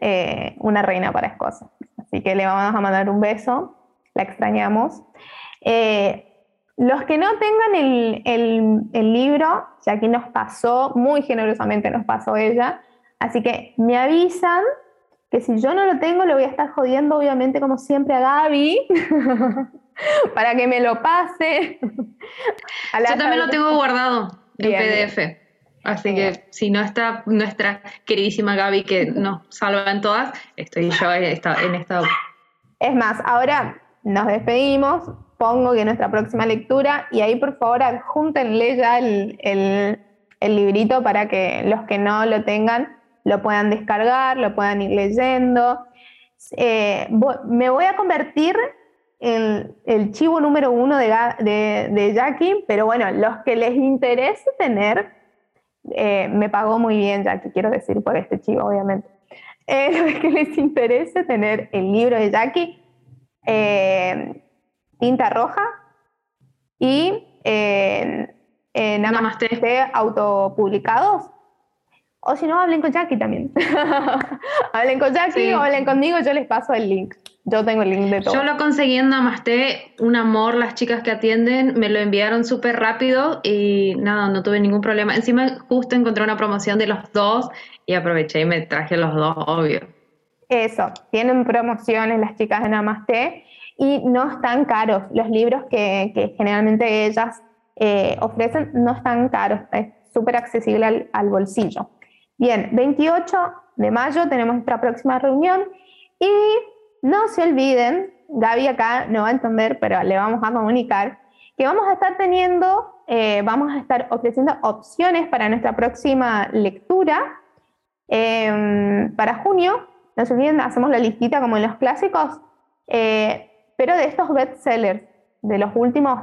eh, Una reina para Escocia. Así que le vamos a mandar un beso, la extrañamos. Eh, los que no tengan el, el, el libro, Jackie nos pasó, muy generosamente nos pasó ella, así que me avisan que si yo no lo tengo, le voy a estar jodiendo, obviamente, como siempre, a Gaby, *laughs* para que me lo pase. *laughs* A la Yo también lo tengo guardado en Bien, PDF. Así Bien. que si no está nuestra queridísima Gaby que nos salva en todas, estoy yo en esta, en esta Es más, ahora nos despedimos, pongo que nuestra próxima lectura, y ahí por favor adjúntenle ya el, el- el librito para que los que no lo tengan lo puedan descargar, lo puedan ir leyendo. Eh, me voy a convertir en el chivo número uno de, de- de Jackie, pero bueno, los que les interese tener, eh, me pagó muy bien Jackie, quiero decir, por este chivo, obviamente. Eh, *laughs* los que les interese tener el libro de Jackie, tinta roja y eh, Namaste. Namaste autopublicados. O si no, hablen con Jackie también. *laughs* hablen con Jackie Sí. o hablen conmigo, yo les paso el link. Yo tengo el link de todo. Yo lo conseguí en Namaste, un amor, las chicas que atienden me lo enviaron súper rápido y nada, no tuve ningún problema. Encima justo encontré una promoción de los dos y aproveché y me traje los dos, obvio. Eso, tienen promociones las chicas de Namaste y no están caros. Los libros que, que generalmente ellas eh, ofrecen no están caros, es súper accesible al, al bolsillo. Bien, 28 de mayo tenemos nuestra próxima reunión y no se olviden, Gaby acá no va a entender, pero le vamos a comunicar que vamos a estar teniendo, eh, vamos a estar ofreciendo opciones para nuestra próxima lectura eh, para junio. No se olviden, hacemos la listita como en los clásicos. Eh, pero de estos bestsellers, de los últimos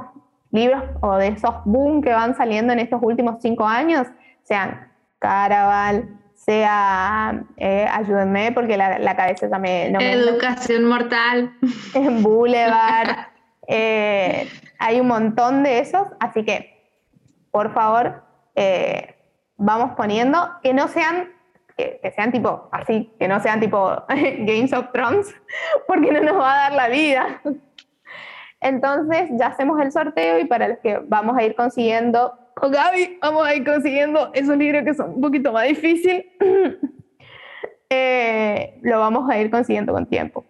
libros o de esos boom que van saliendo en estos últimos cinco años, sean Caraval, sea, eh, ayúdenme porque la, cabeza ya me... Educación mortal. *laughs* En Boulevard. *laughs* Eh, hay un montón de esos, así que, por favor, eh, vamos poniendo que no sean que, sean tipo así, que no sean tipo *laughs* Games of Thrones, porque no nos va a dar la vida. Entonces ya hacemos el sorteo y para los que vamos a ir consiguiendo, con Gaby, vamos a ir consiguiendo esos libros que son un poquito más difíciles, *clears throat* eh, lo vamos a ir consiguiendo con tiempo.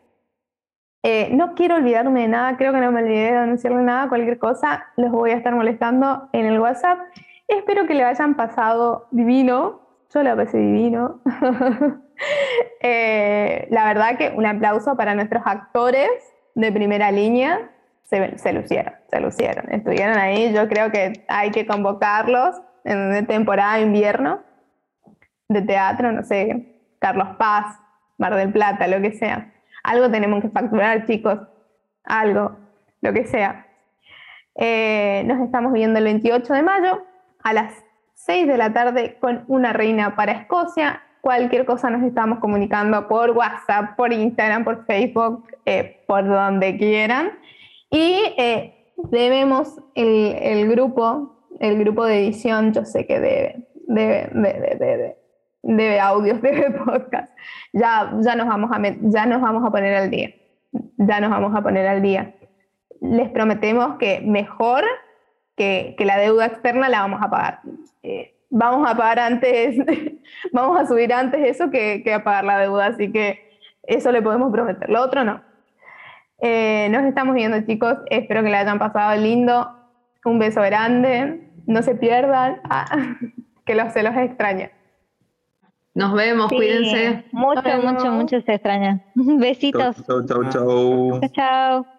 Eh, no quiero olvidarme de nada, creo que no me olvidé de anunciarle nada, cualquier cosa, los voy a estar molestando en el WhatsApp. Espero que le hayan pasado divino, yo le pasé divino. *laughs* Eh, la verdad que un aplauso para nuestros actores de primera línea, se, lucieron, se lucieron, estuvieron ahí, yo creo que hay que convocarlos en temporada de invierno de teatro, no sé, Carlos Paz, Mar del Plata, lo que sea. Algo tenemos que facturar, chicos, algo, lo que sea. Eh, nos estamos viendo el 28 de mayo a las 6 de la tarde con una reina para Escocia. Cualquier cosa nos estamos comunicando por WhatsApp, por Instagram, por Facebook, eh, por donde quieran. Y eh, debemos el, el, grupo, el grupo de edición, yo sé que debe, debe, debe, debe, debe audios, *laughs* debe podcast. Ya, ya, nos vamos a, ya nos vamos a poner al día. Ya nos vamos a poner al día. Les prometemos que mejor que, que la deuda externa la vamos a pagar. Eh, vamos a pagar antes, *laughs* vamos a subir antes eso que, que a pagar la deuda, así que eso le podemos prometer. Lo otro no. Eh, nos estamos viendo, chicos. Espero que le hayan pasado lindo. Un beso grande. No se pierdan. Ah, *laughs* que los, se los extraña. Nos vemos, cuídense. Mucho, mucho, mucho se extraña. *laughs* Besitos. Chau, chau, chau. Chao.